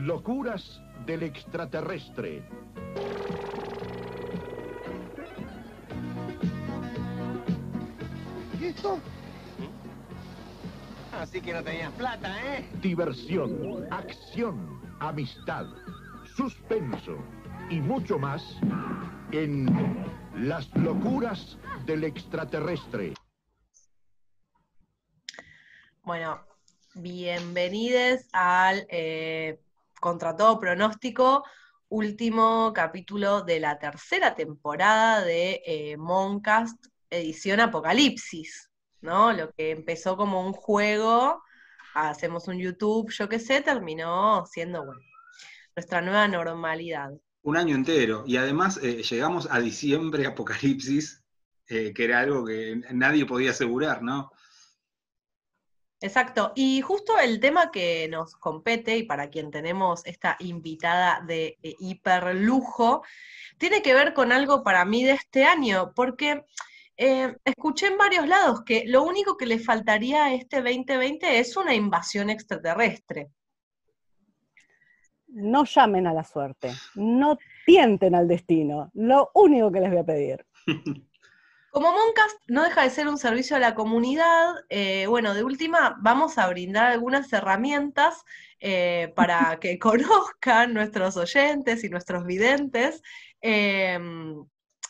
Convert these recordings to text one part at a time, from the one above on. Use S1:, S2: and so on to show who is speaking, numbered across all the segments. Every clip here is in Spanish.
S1: locuras del extraterrestre.
S2: ¿Y esto? Así que no tenías plata, ¿eh?
S1: Diversión, acción, amistad, suspenso y mucho más en Las locuras del extraterrestre.
S3: Bueno, bienvenidos al eh, Contra todo pronóstico, último capítulo de la tercera temporada de eh, Moncast, edición Apocalipsis, ¿no? Lo que empezó como un juego, hacemos un YouTube, yo qué sé, terminó siendo, bueno, nuestra nueva normalidad.
S4: Un año entero. Y además eh, llegamos a diciembre, Apocalipsis, eh, que era algo que nadie podía asegurar, ¿no?
S3: Exacto. Y justo el tema que nos compete y para quien tenemos esta invitada de eh, hiperlujo, tiene que ver con algo para mí de este año, porque eh, escuché en varios lados que lo único que le faltaría a este 2020 es una invasión extraterrestre.
S5: No llamen a la suerte, no tienten al destino, lo único que les voy a pedir.
S3: Como Moncast no deja de ser un servicio a la comunidad, eh, bueno, de última vamos a brindar algunas herramientas eh, para que conozcan nuestros oyentes y nuestros videntes em,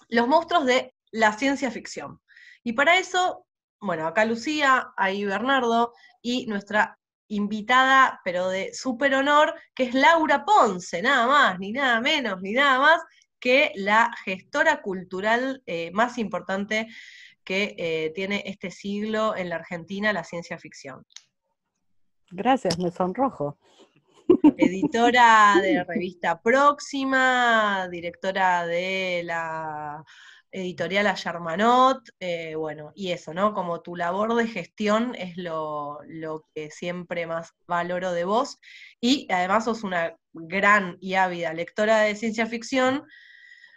S3: los monstruos de la ciencia ficción. Y para eso, bueno, acá Lucía, ahí Bernardo y nuestra invitada, pero de súper honor, que es Laura Ponce, nada más, ni nada menos, ni nada más, que la gestora cultural eh, más importante que eh, tiene este siglo en la Argentina, la ciencia ficción.
S5: Gracias, me sonrojo.
S3: Editora de revista Próxima, directora de la editorial a Germanot, eh, bueno, y eso, ¿no? Como tu labor de gestión es lo, lo, que siempre más valoro de vos, y además sos una gran y ávida lectora de ciencia ficción,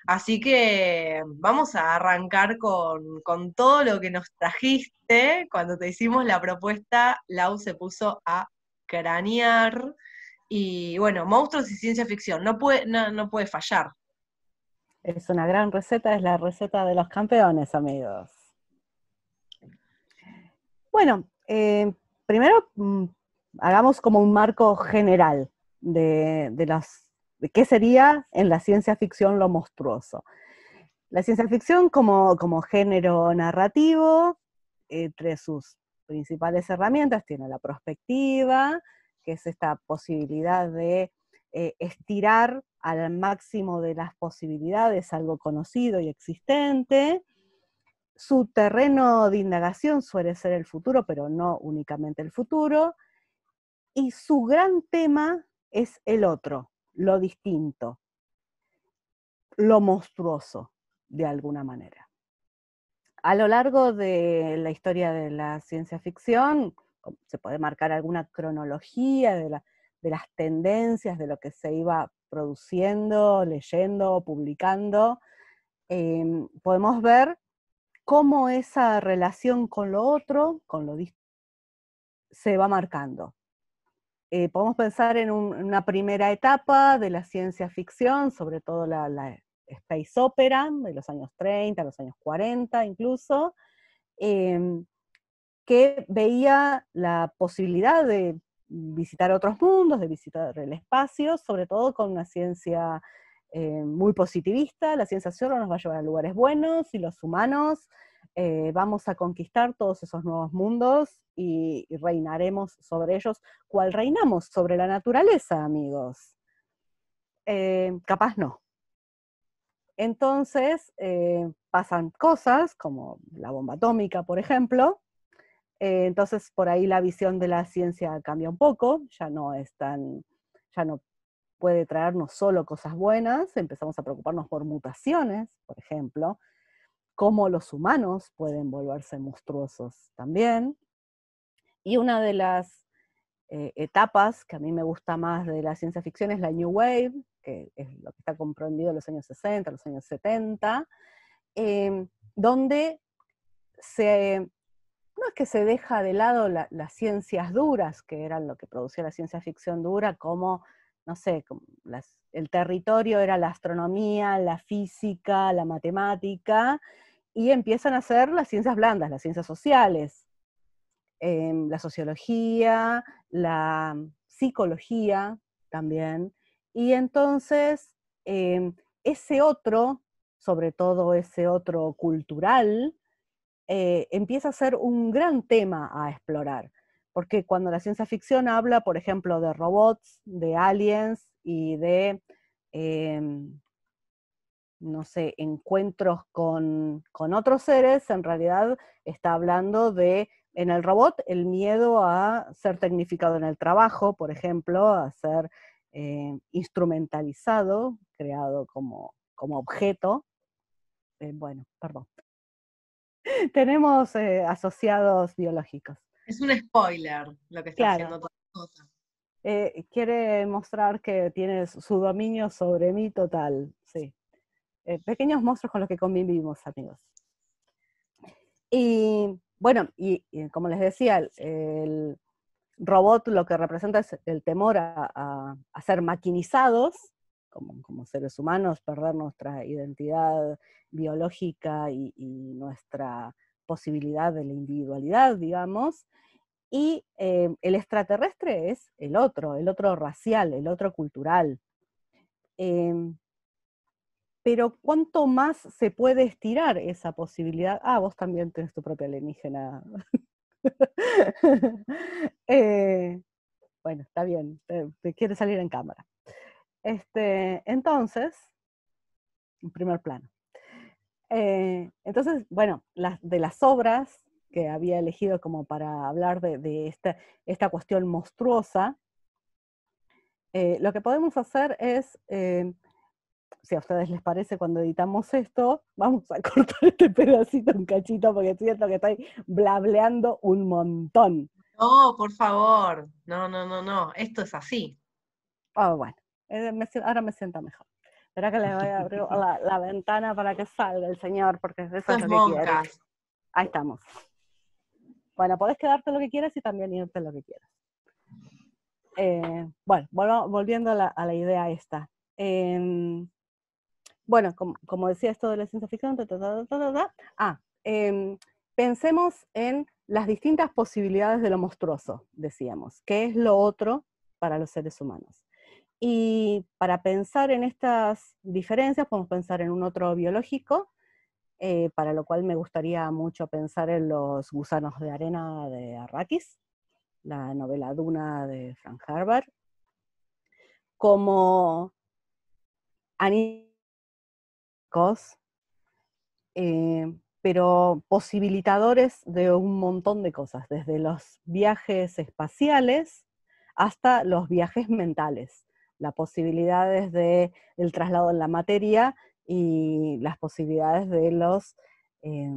S3: así que vamos a arrancar con, con todo lo que nos trajiste. Cuando te hicimos la propuesta, Lau se puso a cranear, y bueno, monstruos y ciencia ficción, no puede, no, no puede fallar.
S5: Es una gran receta, es la receta de los campeones, amigos. Bueno, eh, primero mm, hagamos como un marco general de, de, las, qué sería en la ciencia ficción lo monstruoso. La ciencia ficción como, género narrativo, entre sus principales herramientas, tiene la prospectiva, que es esta posibilidad de eh, estirar al máximo de las posibilidades algo conocido y existente. Su terreno de indagación suele ser el futuro, pero no únicamente el futuro. Y su gran tema es el otro, lo distinto, lo monstruoso, de alguna manera. A lo largo de la historia de la ciencia ficción, se puede marcar alguna cronología de, la, de las tendencias, de lo que se iba produciendo, leyendo, publicando, em, podemos ver cómo esa relación con lo otro, con lo se va marcando. Eh, podemos pensar en, una primera etapa de la ciencia ficción, sobre todo la, space opera, de los años 30, los años 40 incluso, em, que veía la posibilidad de visitar otros mundos, de visitar el espacio, sobre todo con una ciencia eh, muy positivista. La ciencia solo nos va a llevar a lugares buenos y los humanos eh, vamos a conquistar todos esos nuevos mundos y, reinaremos sobre ellos, cual reinamos sobre la naturaleza, amigos. Eh, capaz no. Entonces pasan cosas como la bomba atómica, por ejemplo, eh, entonces, por ahí la visión de la ciencia cambia un poco, ya no es tan, ya no puede traernos solo cosas buenas, empezamos a preocuparnos por mutaciones, por ejemplo, cómo los humanos pueden volverse monstruosos también. Y una de las eh, etapas que a mí me gusta más de la ciencia ficción es la New Wave, que es lo que está comprendido en los años 60, los años 70, eh, donde se no es que se deja de lado las ciencias duras, que eran lo que producía la ciencia ficción dura, como no sé, el territorio era la astronomía, la física, la matemática, y empiezan a ser las ciencias blandas, las ciencias sociales, em, la sociología, la psicología también, y entonces em, ese otro, sobre todo ese otro cultural, eh, empieza a ser un gran tema a explorar. Porque cuando la ciencia ficción habla, por ejemplo, de robots, de aliens y de, em, no sé, encuentros con, otros seres, en realidad está hablando de, en el robot, el miedo a ser tecnificado en el trabajo, por ejemplo, a ser eh, instrumentalizado, creado como, como objeto. Eh, bueno, perdón. Tenemos eh, asociados biológicos.
S3: Es un spoiler lo que está haciendo
S5: cosa. Eh, quiere mostrar que tiene su dominio sobre mí total, sí. Eh, pequeños monstruos con los que convivimos, amigos. Y bueno, y, como les decía, el, robot lo que representa es el temor a, ser maquinizados, como, como, seres humanos, perder nuestra identidad biológica y nuestra posibilidad de la individualidad, digamos, y eh, el extraterrestre es el otro, el otro racial, el otro cultural. Em, pero ¿cuánto más se puede estirar esa posibilidad? Ah, vos también tenés tu propia alienígena. Eh, bueno, está bien, te, quiere salir en cámara. Este, entonces, en primer plano. Eh, entonces, bueno, de las obras que había elegido como para hablar de, esta, esta, cuestión monstruosa, eh, lo que podemos hacer es, si a ustedes les parece cuando editamos esto, vamos a cortar este pedacito un cachito porque siento que estoy blableando un montón.
S3: No, por favor, no, no, no, no, esto es así.
S5: Ah, bueno, ahora me siento mejor. Espera que le voy a abrir la, ventana para que salga el señor, porque eso es lo que quiere. Ahí estamos. Bueno, podés quedarte lo que quieras y también irte lo que quieras. Eh, bueno, volviendo a la, idea esta. Em, bueno, como, decía esto de la ciencia ficción, ah, em, pensemos en las distintas posibilidades de lo monstruoso, decíamos. ¿Qué es lo otro para los seres humanos? Y para pensar en estas diferencias, podemos pensar en un otro biológico, eh, para lo cual me gustaría mucho pensar en los gusanos de arena de Arrakis, la novela Duna de Frank Herbert, como eh, pero posibilitadores de un montón de cosas, desde los viajes espaciales hasta los viajes mentales las posibilidades del el traslado en la materia y las posibilidades de los eh,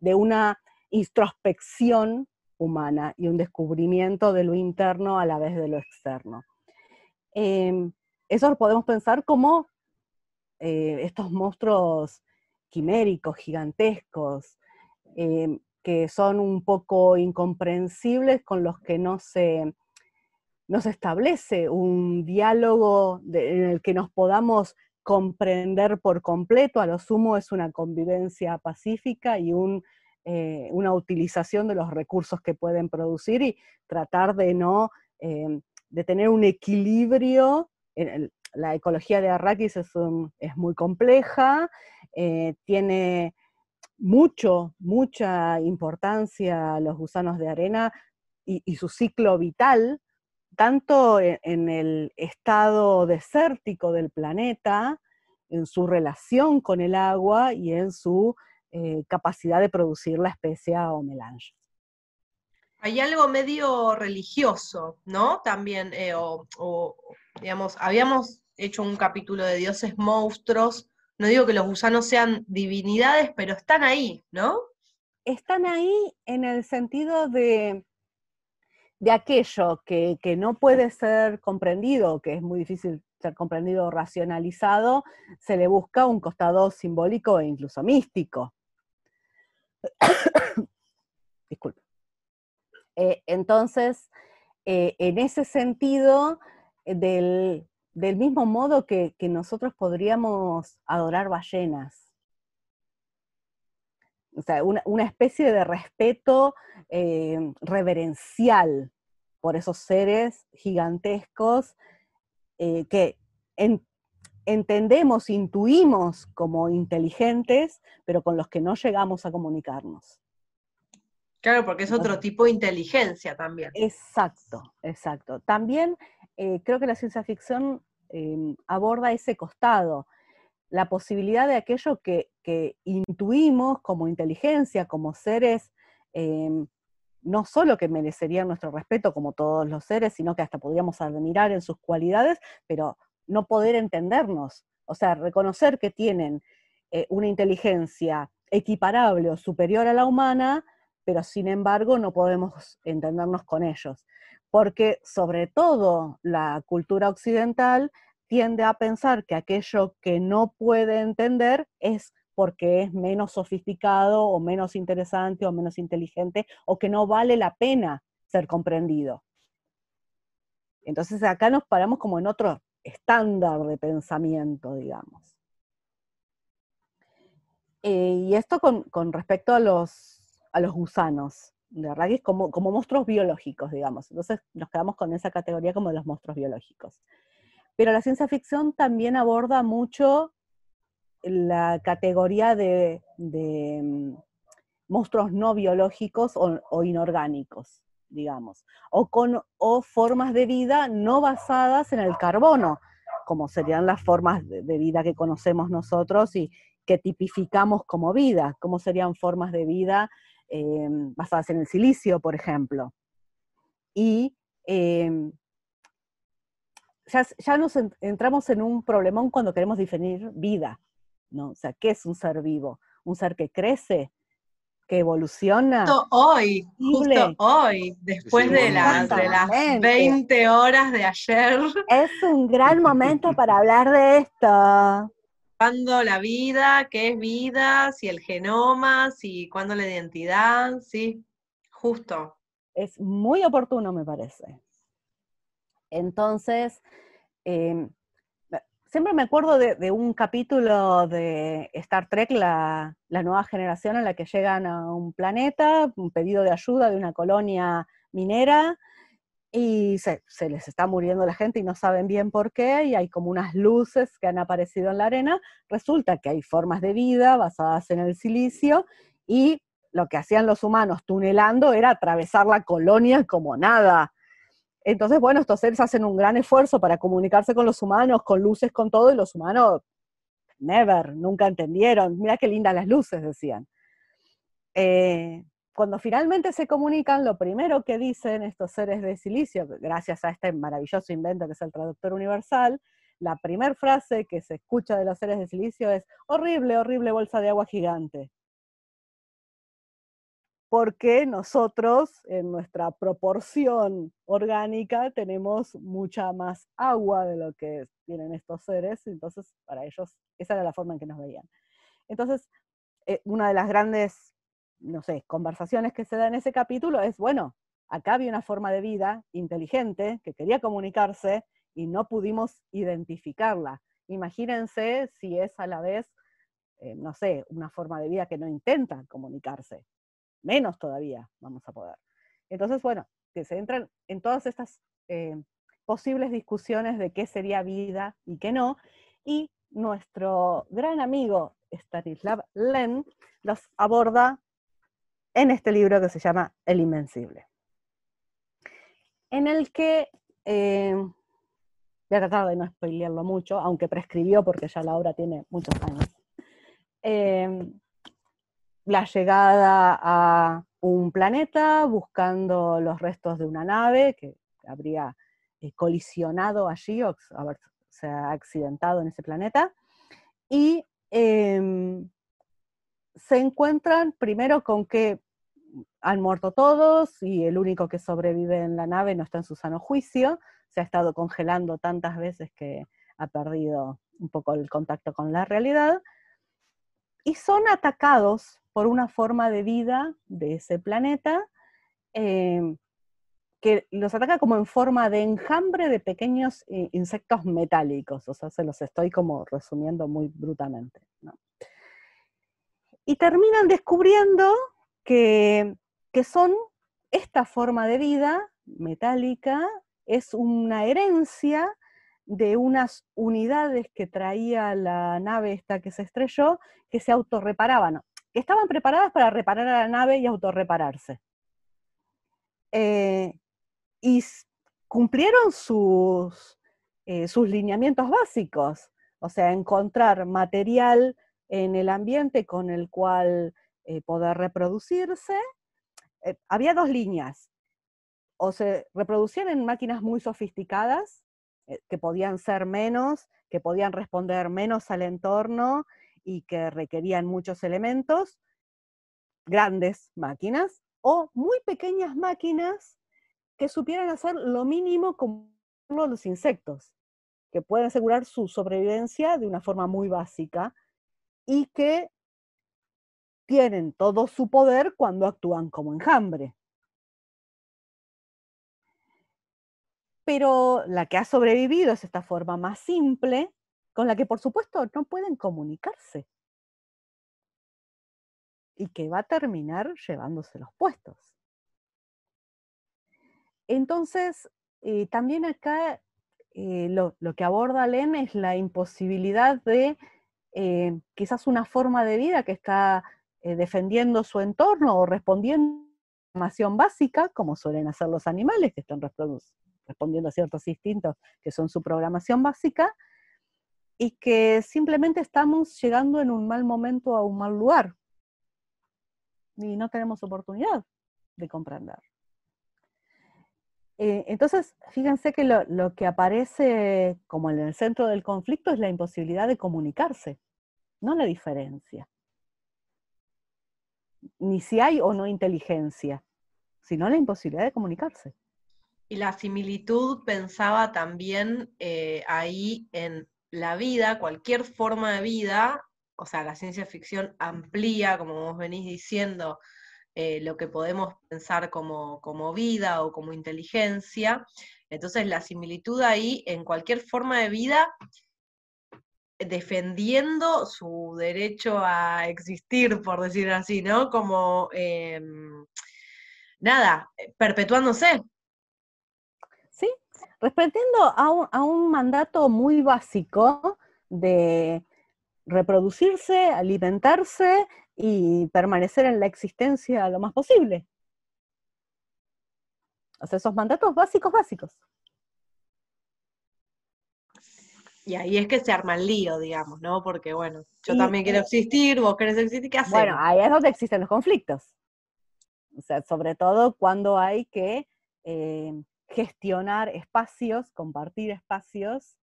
S5: de una introspección humana y un descubrimiento de lo interno a la vez de lo externo. Em, eso lo podemos pensar como eh, estos monstruos quiméricos, gigantescos, em, que son un poco incomprensibles, con los que no se nos establece un diálogo en el que nos podamos comprender por completo, a lo sumo es una convivencia pacífica y eh, una utilización de los recursos que pueden producir y tratar de no, eh, de tener un equilibrio. La ecología de Arrakis es, muy compleja, eh, tiene mucho, mucha importancia los gusanos de arena y su ciclo vital, tanto e-, en el estado desértico del planeta, en su relación con el agua y en su eh, capacidad de producir la especia o melange.
S3: Hay algo medio religioso, ¿no? También, eh, o, digamos, habíamos hecho un capítulo de dioses monstruos, no digo que los gusanos sean divinidades, pero están ahí, ¿no?
S5: Están ahí en el sentido de de aquello que, no puede ser comprendido, que es muy difícil ser comprendido o racionalizado, se le busca un costado simbólico e incluso místico. Disculpe. Eh, entonces, eh, en ese sentido, del, del mismo modo que, nosotros podríamos adorar ballenas. O sea, una, especie de respeto eh, reverencial por esos seres gigantescos eh, que entendemos, intuimos como inteligentes, pero con los que no llegamos a comunicarnos.
S3: Claro, porque es otro tipo de inteligencia también.
S5: Exacto, exacto. También eh, creo que la ciencia ficción em, aborda ese costado, la posibilidad de aquello que, intuimos como inteligencia, como seres, em, no solo que merecerían nuestro respeto como todos los seres, sino que hasta podríamos admirar en sus cualidades, pero no poder entendernos. O sea, reconocer que tienen eh, una inteligencia equiparable o superior a la humana, pero sin embargo no podemos entendernos con ellos, porque sobre todo la cultura occidental tiende a pensar que aquello que no puede entender es porque es menos sofisticado o menos interesante o menos inteligente o que no vale la pena ser comprendido. Entonces acá nos paramos como en otro estándar de pensamiento, digamos. Eh, y esto con respecto a los a los gusanos de como, como monstruos biológicos, digamos. Entonces nos quedamos con esa categoría como de los monstruos biológicos. Pero la ciencia ficción también aborda mucho la categoría de, mm, monstruos no biológicos o, inorgánicos, digamos, o, con, o formas de vida no basadas en el carbono, como serían las formas de, de vida que conocemos nosotros y que tipificamos como vida, como serían formas de vida Em, basadas en el silicio, por ejemplo. Y em, ya, nos entramos en un problemón cuando queremos definir vida, ¿no? O sea, ¿qué es un ser vivo? ¿Un ser que crece? que evoluciona.
S3: Justo hoy, justo hoy, después de, las, de las 20 horas de ayer.
S5: Es un gran momento para hablar de esto
S3: la vida, qué es vida, si el genoma, si cuándo la identidad, sí, justo.
S5: Es muy oportuno, me parece. Entonces, em, siempre me acuerdo de, un capítulo de Star Trek, la, la, nueva generación en la que llegan a un planeta, un pedido de ayuda de una colonia minera, y se, les está muriendo la gente y no saben bien por qué, y hay como unas luces que han aparecido en la arena, resulta que hay formas de vida basadas en el silicio, y lo que hacían los humanos tunelando era atravesar la colonia como nada. Entonces, bueno, estos seres hacen un gran esfuerzo para comunicarse con los humanos, con luces, con todo, y los humanos, never, nunca entendieron. Mira qué lindas las luces, decían. Eh, cuando finalmente se comunican, lo primero que dicen estos seres de silicio, gracias a este maravilloso invento que es el traductor universal, la primera frase que se escucha de los seres de silicio es, horrible, horrible bolsa de agua gigante. Porque nosotros, en nuestra proporción orgánica, tenemos mucha más agua de lo que tienen estos seres, entonces para ellos esa era la forma en que nos veían. Entonces, eh, una de las grandes no sé, conversaciones que se dan en ese capítulo es, bueno, acá había una forma de vida inteligente que quería comunicarse y no pudimos identificarla. Imagínense si es a la vez, eh, no sé, una forma de vida que no intenta comunicarse. Menos todavía vamos a poder. Entonces, bueno, que se entran en todas estas eh, posibles discusiones de qué sería vida y qué no. Y nuestro gran amigo Stanislav Len los aborda en este libro que se llama El Invencible, en el que, eh, voy a tratar de no spoilearlo mucho, aunque prescribió porque ya la obra tiene muchos años, eh, la llegada a un planeta buscando los restos de una nave que habría eh, colisionado allí o se ha accidentado en ese planeta, y em, se encuentran primero con que han muerto todos y el único que sobrevive en la nave no está en su sano juicio, se ha estado congelando tantas veces que ha perdido un poco el contacto con la realidad, y son atacados por una forma de vida de ese planeta, eh, que los ataca como en forma de enjambre de pequeños eh, insectos metálicos, o sea, se los estoy como resumiendo muy brutalmente. Y terminan descubriendo que, que son esta forma de vida metálica, es una herencia de unas unidades que traía la nave esta que se estrelló, que se autorreparaban, que estaban preparadas para reparar a la nave y autorrepararse. Eh, y cumplieron sus, eh, sus lineamientos básicos, o sea, encontrar material en el ambiente con el cual eh, poder reproducirse. había dos líneas, o se reproducían en máquinas muy sofisticadas, que podían ser menos, que podían responder menos al entorno y que requerían muchos elementos, grandes máquinas, o muy pequeñas máquinas que supieran hacer lo mínimo como los insectos, que pueden asegurar su sobrevivencia de una forma muy básica y que tienen todo su poder cuando actúan como enjambre. Pero la que ha sobrevivido es esta forma más simple, con la que por supuesto no pueden comunicarse. Y que va a terminar llevándose los puestos. Entonces, eh, también acá eh, lo, que aborda Len es la imposibilidad de eh, quizás una forma de vida que está defendiendo su entorno o respondiendo a información básica, como suelen hacer los animales que están respondiendo a ciertos instintos que son su programación básica, y que simplemente estamos llegando en un mal momento a un mal lugar y no tenemos oportunidad de comprender. Eh, entonces, fíjense que lo, que aparece como en el centro del conflicto es la imposibilidad de comunicarse, no la diferencia. Ni si hay o no inteligencia, sino la imposibilidad de comunicarse.
S3: Y la similitud pensaba también eh, ahí en la vida, cualquier forma de vida, o sea, la ciencia ficción amplía, como vos venís diciendo, eh, lo que podemos pensar como, como, vida o como inteligencia. Entonces, la similitud ahí en cualquier forma de vida, defendiendo su derecho a existir, por decir así, ¿no? Como, em, nada, perpetuándose.
S5: Sí, respondiendo a un, mandato muy básico de reproducirse, alimentarse y permanecer en la existencia lo más posible. O sea, esos mandatos básicos, básicos.
S3: Y ahí es que se arma el lío, digamos, ¿no? Porque, bueno, yo también quiero existir, vos querés existir, ¿qué hacemos?
S5: Bueno, ahí es donde existen los conflictos. O sea, sobre todo cuando hay que eh, gestionar espacios, compartir espacios,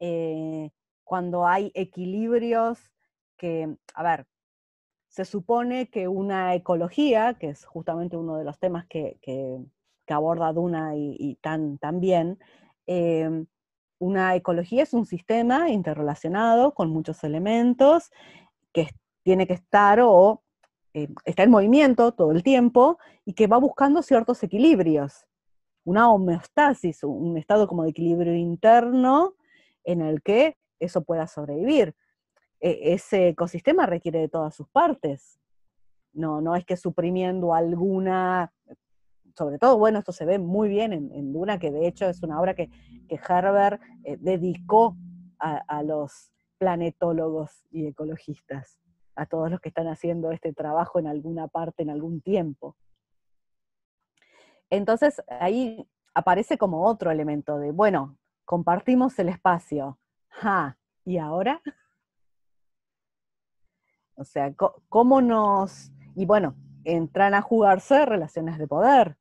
S5: eh, cuando hay equilibrios que, a ver, se supone que una ecología, que es justamente uno de los temas que, aborda Duna y, tan, bien, em, una ecología es un sistema interrelacionado con muchos elementos que tiene que estar o eh, está en movimiento todo el tiempo y que va buscando ciertos equilibrios una homeostasis, un estado como de equilibrio interno en el que eso pueda sobrevivir. E, ese ecosistema requiere de todas sus partes. No, no es que suprimiendo alguna, sobre todo, bueno, esto se ve muy bien en, Duna, que de hecho es una obra que, que Herbert eh, dedicó a los planetólogos y ecologistas, a todos los que están haciendo este trabajo en alguna parte, en algún tiempo. Entonces ahí aparece como otro elemento de, bueno, compartimos el espacio. ¿Y ahora? O sea, ¿cómo nos... Y bueno, entran a jugarse relaciones de poder.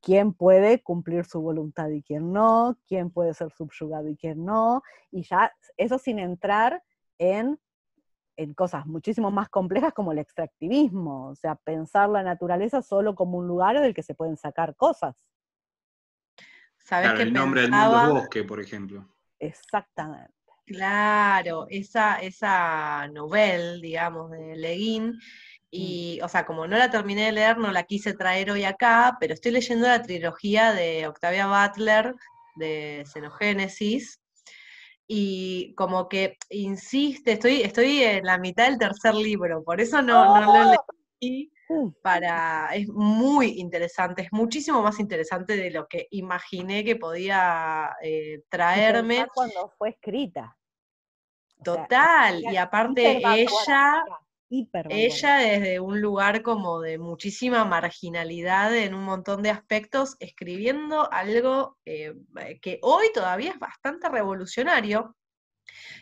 S5: ¿Quién puede cumplir su voluntad y quién no? ¿Quién puede ser subyugado y quién no? Y ya, eso sin entrar en en cosas muchísimo más complejas como el extractivismo, o sea, pensar la naturaleza solo como un lugar del que se pueden sacar cosas.
S4: ¿Sabes claro, el nombre del mundo es bosque, por ejemplo.
S5: Exactamente.
S3: Claro, esa, esa novela, digamos, de Leguín, Y, o sea, como no la terminé de leer, no la quise traer hoy acá, pero estoy leyendo la trilogía de Octavia Butler, de Xenogénesis, y como que insiste, estoy, estoy en la mitad del tercer libro, por eso no, no lo
S5: ¡Oh!
S3: leí
S5: Mm.
S3: para, es muy interesante, es muchísimo más interesante de lo que imaginé que podía eh, traerme.
S5: cuando fue escrita. O sea,
S3: Total, y aparte ella,
S5: hipervanguardista.
S3: ella desde un lugar como de muchísima marginalidad en un montón de aspectos, escribiendo algo eh, que hoy todavía es bastante revolucionario.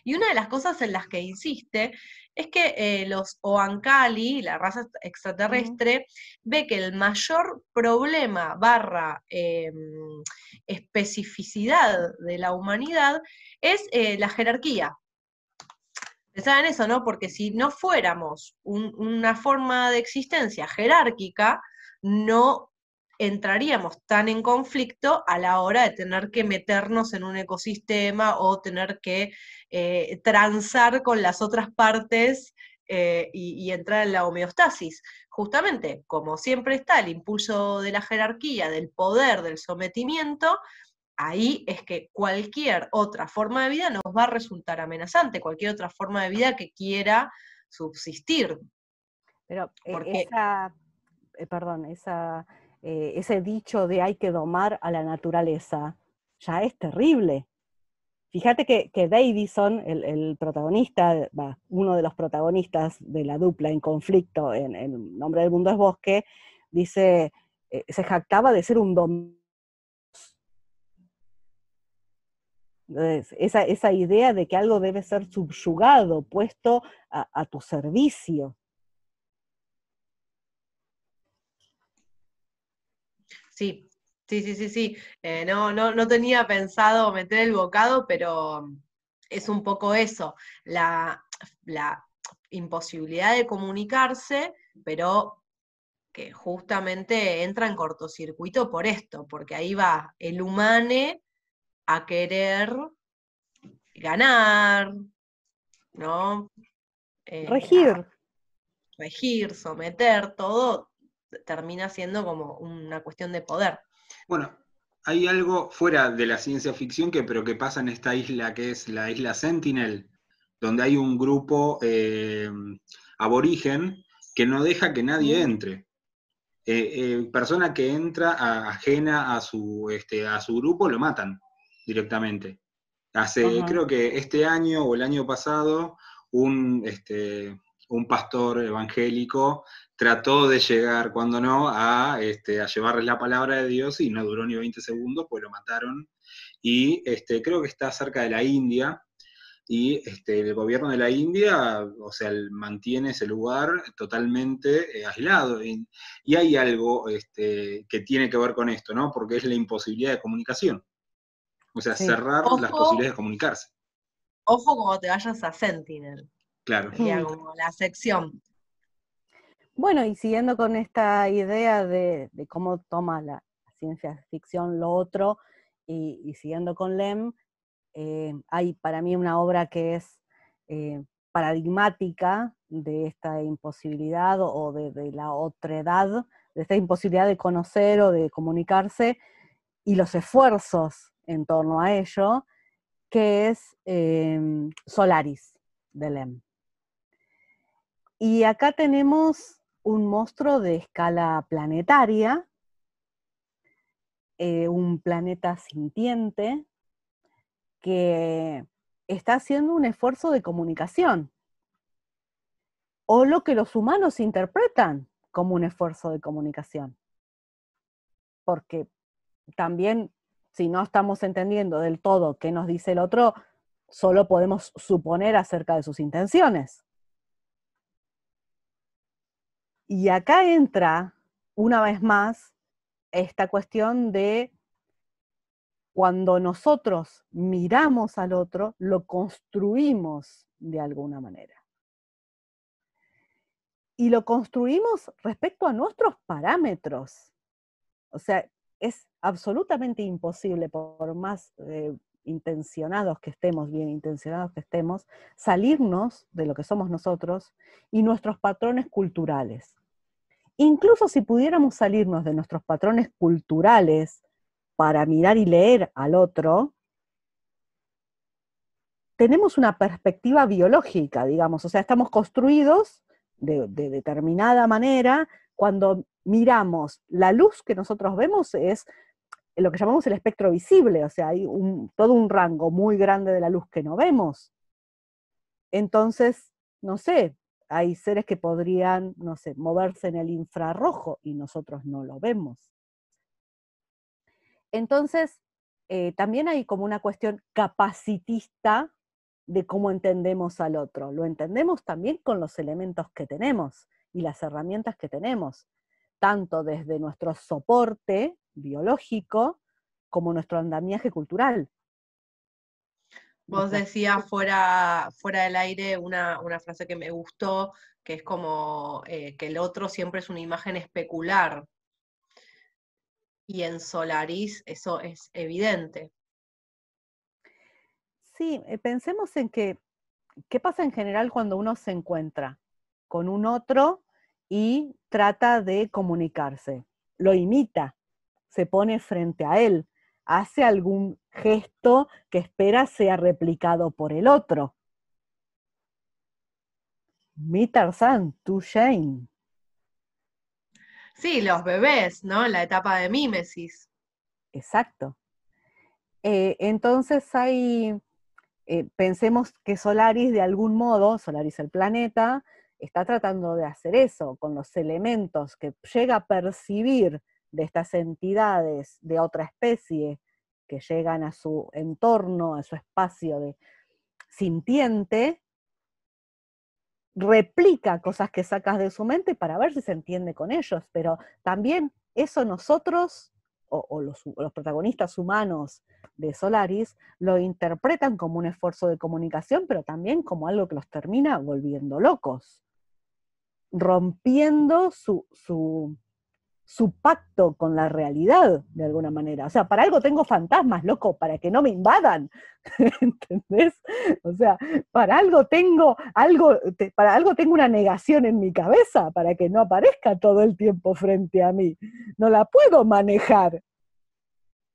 S3: Y una de las cosas en las que insiste es que eh, los Oankali, la raza est- extraterrestre, ve que el mayor problema barra em, especificidad de la humanidad es eh, la jerarquía. Pensaba en eso, ¿no? Porque si no fuéramos un- una forma de existencia jerárquica, no entraríamos tan en conflicto a la hora de tener que meternos en un ecosistema o tener que eh, transar con las otras partes eh, y entrar en la homeostasis. Justamente, como siempre está el impulso de la jerarquía, del poder, del sometimiento, ahí es que cualquier otra forma de vida nos va a resultar amenazante, cualquier otra forma de vida que quiera subsistir.
S5: Pero eh,
S3: Porque-
S5: esa, eh, perdón, esa, eh, ese dicho de hay que domar a la naturaleza ya es terrible. Fíjate que, que Davison, el, el protagonista, uno de los protagonistas de la dupla en conflicto en, en Nombre del Mundo es Bosque, dice, eh, se jactaba de ser un dom. Esa, esa idea de que algo debe ser subyugado, puesto a, a tu servicio.
S3: Sí, sí, sí, sí, sí. Eh, no, no, no tenía pensado meter el bocado, pero es un poco eso, la, la imposibilidad de comunicarse, pero que justamente entra en cortocircuito por esto, porque ahí va el humane a querer ganar, ¿no? Eh, a-
S5: Regir.
S3: regir, someter, todo termina siendo como una cuestión de poder.
S4: Bueno, hay algo fuera de la ciencia ficción que, pero que pasa en esta isla que es la isla Sentinel, donde hay un grupo eh, aborigen que no deja que nadie entre. Eh, eh, persona que entra a- ajena a su, este, a su grupo lo matan directamente. Hace,
S5: Ajá.
S4: creo que este año o el año pasado, un, este, un pastor evangélico trató de llegar, cuando no, a, este, a llevarles la palabra de Dios y no duró ni 20 segundos, pues lo mataron. Y este, creo que está cerca de la India, y este, el gobierno de la India, o sea, mantiene ese lugar totalmente eh, aislado. Y, y hay algo este, que tiene que ver con esto, ¿no? Porque es la imposibilidad de comunicación. O sea,
S5: Sí.
S4: cerrar las posibilidades de comunicarse.
S3: Ojo cuando te vayas a Sentinel,
S4: Claro.
S3: sería
S5: Mm.
S3: como la sección.
S5: Bueno, y siguiendo con esta idea de, de cómo toma la ciencia ficción lo otro, y, y siguiendo con Lem, eh, hay para mí una obra que es eh, paradigmática de esta imposibilidad o, o de, de la otredad, de esta imposibilidad de conocer o de comunicarse, y los esfuerzos en torno a ello, que es em, Solaris de Lem. Y acá tenemos un monstruo de escala planetaria, eh, un planeta sintiente que está haciendo un esfuerzo de comunicación, o lo que los humanos interpretan como un esfuerzo de comunicación. Porque también, si no estamos entendiendo del todo qué nos dice el otro, solo podemos suponer acerca de sus intenciones. Y acá entra, una vez más, esta cuestión de cuando nosotros miramos al otro, lo construimos de alguna manera. Y lo construimos respecto a nuestros parámetros. O sea, es absolutamente imposible, por más eh, intencionados que estemos, bien intencionados que estemos, salirnos de lo que somos nosotros y nuestros patrones culturales. Incluso si pudiéramos salirnos de nuestros patrones culturales para mirar y leer al otro, tenemos una perspectiva biológica, digamos, o sea, estamos construidos de, determinada manera, cuando miramos la luz que nosotros vemos es lo que llamamos el espectro visible, o sea, hay todo un rango muy grande de la luz que no vemos. Entonces, no sé, hay seres que podrían, no sé, moverse en el infrarrojo y nosotros no lo vemos. Entonces, eh, también hay como una cuestión capacitista de cómo entendemos al otro. Lo entendemos también con los elementos que tenemos y las herramientas que tenemos, tanto desde nuestro soporte biológico como nuestro andamiaje cultural.
S3: Vos decías fuera, fuera del aire una, frase que me gustó, que es como eh, que el otro siempre es una imagen especular. Y en Solaris eso es evidente.
S5: Sí, eh, pensemos en que, ¿qué pasa en general cuando uno se encuentra con un otro y trata de comunicarse? Lo imita, se pone frente a él, hace algún gesto que espera sea replicado por el otro. Mi Tarzán, tu Shane.
S3: Sí, los bebés, ¿no? La etapa de mímesis.
S5: Exacto. Eh, entonces hay eh, pensemos que Solaris de algún modo, Solaris el planeta, está tratando de hacer eso con los elementos que llega a percibir de estas entidades de otra especie que llegan a su entorno, a su espacio de sintiente, replica cosas que sacas de su mente para ver si se entiende con ellos, pero también eso nosotros o, los, protagonistas humanos de Solaris lo interpretan como un esfuerzo de comunicación, pero también como algo que los termina volviendo locos, rompiendo su, su, su pacto con la realidad, de alguna manera. O sea, para algo tengo fantasmas, loco, para que no me invadan. ¿Entendés? O sea, para algo tengo algo, para algo tengo una negación en mi cabeza, para que no aparezca todo el tiempo frente a mí. No la puedo manejar.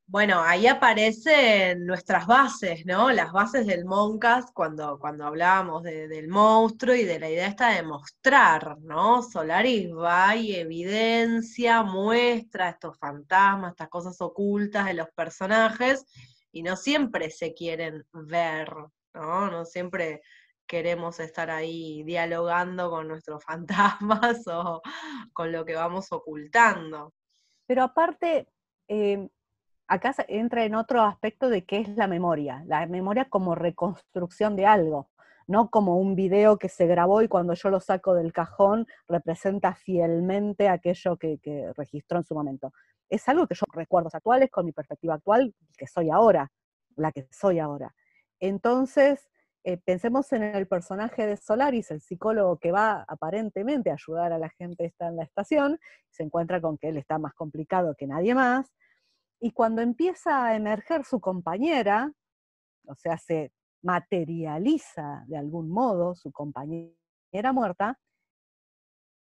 S3: Bueno, ahí aparecen nuestras bases, ¿no? Las bases del Moncast cuando, cuando hablábamos del monstruo y de la idea esta de mostrar, ¿no? Solaris va y evidencia, muestra estos fantasmas, estas cosas ocultas de los personajes, y no siempre se quieren ver, ¿no? No siempre queremos estar ahí dialogando con nuestros fantasmas o con lo que vamos ocultando.
S5: Pero aparte, eh, acá entra en otro aspecto de qué es la memoria, la memoria como reconstrucción de algo, no como un video que se grabó y cuando yo lo saco del cajón representa fielmente aquello que, registró en su momento. Es algo que yo recuerdos actuales con mi perspectiva actual, que soy ahora, la que soy ahora. Entonces, eh, pensemos en el personaje de Solaris, el psicólogo que va aparentemente a ayudar a la gente que está en la estación, se encuentra con que él está más complicado que nadie más, y cuando empieza a emerger su compañera, o sea, se materializa de algún modo su compañera muerta,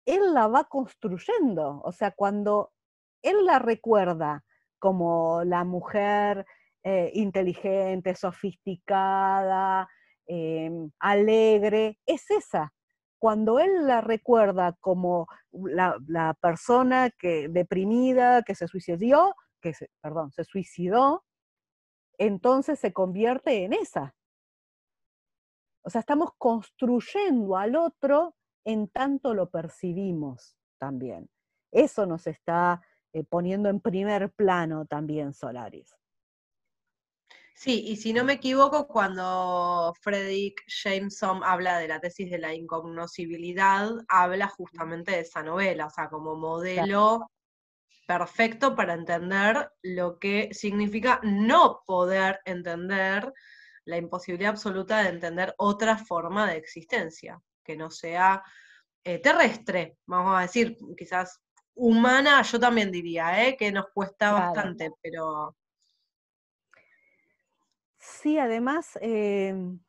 S5: él la va construyendo. O sea, cuando él la recuerda como la mujer eh, inteligente, sofisticada, em, alegre, es esa. Cuando él la recuerda como la, la persona que, deprimida que se suicidó, que se, perdón, se suicidó, entonces se convierte en esa. O sea, estamos construyendo al otro en tanto lo percibimos también. Eso nos está eh, poniendo en primer plano también Solaris.
S3: Sí, y si no me equivoco, cuando Frederick Jameson habla de la tesis de la incognoscibilidad, habla justamente de esa novela, o sea, como modelo perfecto para entender lo que significa no poder entender la imposibilidad absoluta de entender otra forma de existencia, que no sea eh, terrestre, vamos a decir, quizás humana, yo también diría, ¿eh? que nos cuesta bastante, pero...
S5: Sí, además, em,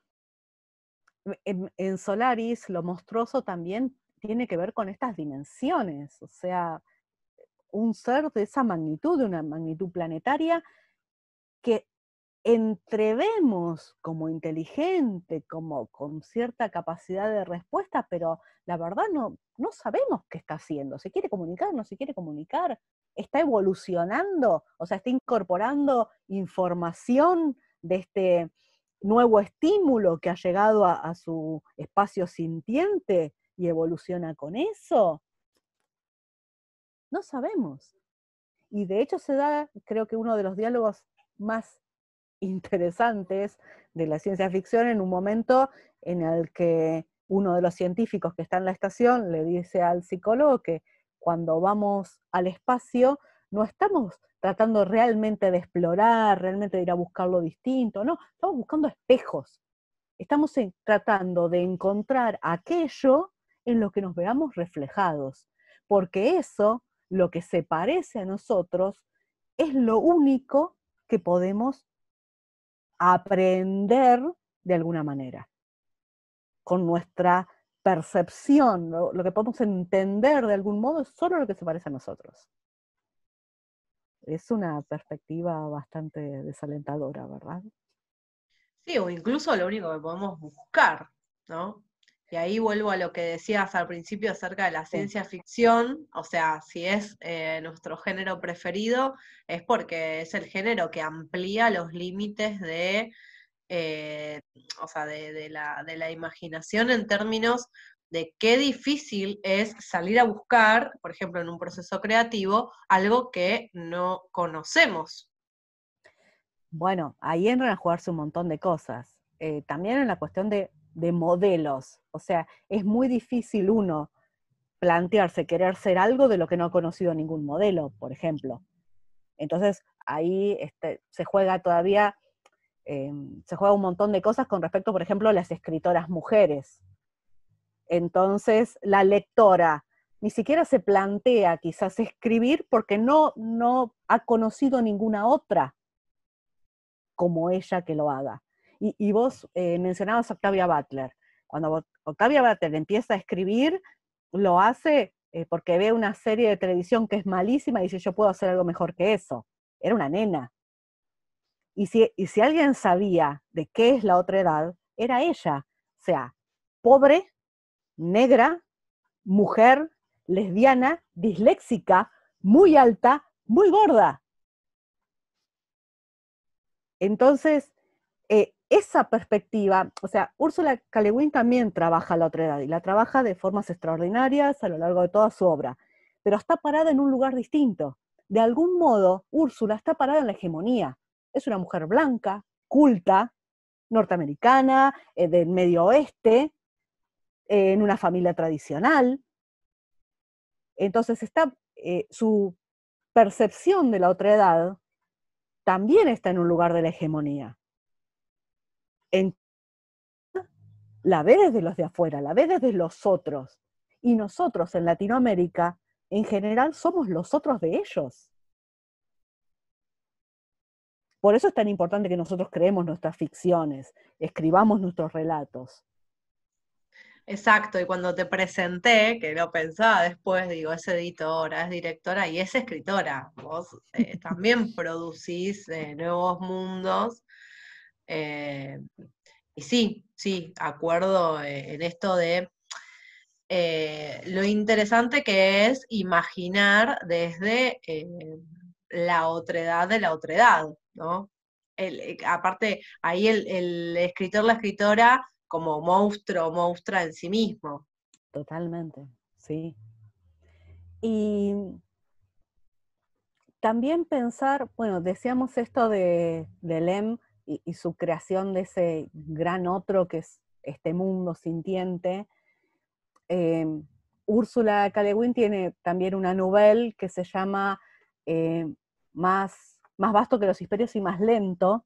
S5: en, en Solaris lo monstruoso también tiene que ver con estas dimensiones, o sea, un ser de esa magnitud, de una magnitud planetaria, que entrevemos como inteligente, como con cierta capacidad de respuesta, pero la verdad no, no sabemos qué está haciendo. ¿Se quiere comunicar? ¿No se quiere comunicar? ¿Está evolucionando? O sea, está incorporando información de este nuevo estímulo que ha llegado a, a su espacio sintiente y evoluciona con eso. No sabemos. Y de hecho se da, creo que uno de los diálogos más interesantes de la ciencia ficción en un momento en el que uno de los científicos que está en la estación le dice al psicólogo que cuando vamos al espacio no estamos tratando realmente de explorar, realmente de ir a buscar lo distinto, no, estamos buscando espejos. Estamos tratando de encontrar aquello en lo que nos veamos reflejados, porque eso, lo que se parece a nosotros, es lo único que podemos aprender de alguna manera, con nuestra percepción, lo, que podemos entender de algún modo es solo lo que se parece a nosotros. Es una perspectiva bastante desalentadora, ¿verdad?
S3: Sí, o incluso lo único que podemos buscar, ¿no? Y ahí vuelvo a lo que decías al principio acerca de la ciencia ficción, o sea, si es eh, nuestro género preferido, es porque es el género que amplía los límites de, eh, o sea, de, la, de la imaginación en términos de qué difícil es salir a buscar, por ejemplo, en un proceso creativo, algo que no conocemos.
S5: Bueno, ahí entran a jugarse un montón de cosas. Eh, también en la cuestión de de modelos. O sea, es muy difícil uno plantearse querer ser algo de lo que no ha conocido ningún modelo, por ejemplo. Entonces, ahí este, se juega todavía, eh, se juega un montón de cosas con respecto, por ejemplo, a las escritoras mujeres. Entonces, la lectora ni siquiera se plantea quizás escribir porque no, no ha conocido ninguna otra como ella que lo haga. Y, vos eh, mencionabas a Octavia Butler. Cuando Octavia Butler empieza a escribir, lo hace eh, porque ve una serie de televisión que es malísima y dice, yo puedo hacer algo mejor que eso. Era una nena. Y si, y si alguien sabía de qué es la otra edad, era ella. O sea, pobre, negra, mujer, lesbiana, disléxica, muy alta, muy gorda. Entonces, esa perspectiva, o sea, Úrsula K. también trabaja la otra edad y la trabaja de formas extraordinarias a lo largo de toda su obra, pero está parada en un lugar distinto. De algún modo, Úrsula está parada en la hegemonía. Es una mujer blanca, culta, norteamericana, eh, del medio oeste, eh, en una familia tradicional. Entonces está eh, su percepción de la otra edad también está en un lugar de la hegemonía la ve desde los de afuera, la ve desde los otros. Y nosotros en Latinoamérica, en general, somos los otros de ellos. Por eso es tan importante que nosotros creemos nuestras ficciones, escribamos nuestros relatos.
S3: Exacto, y cuando te presenté, que lo pensaba después, digo, es editora, es directora y es escritora. Vos eh, también producís eh, nuevos mundos eh, y sí, sí, acuerdo eh, en esto de eh, lo interesante que es imaginar desde la otredad de la otredad, ¿no? aparte, ahí el, el escritor, la escritora, como monstruo monstrua en sí mismo.
S5: Totalmente, sí. Y también pensar, bueno, decíamos esto de, de Lem, y, su creación de ese gran otro que es este mundo sintiente. Eh, Úrsula K. tiene también una novela que se llama eh, más, más vasto que los imperios y más lento,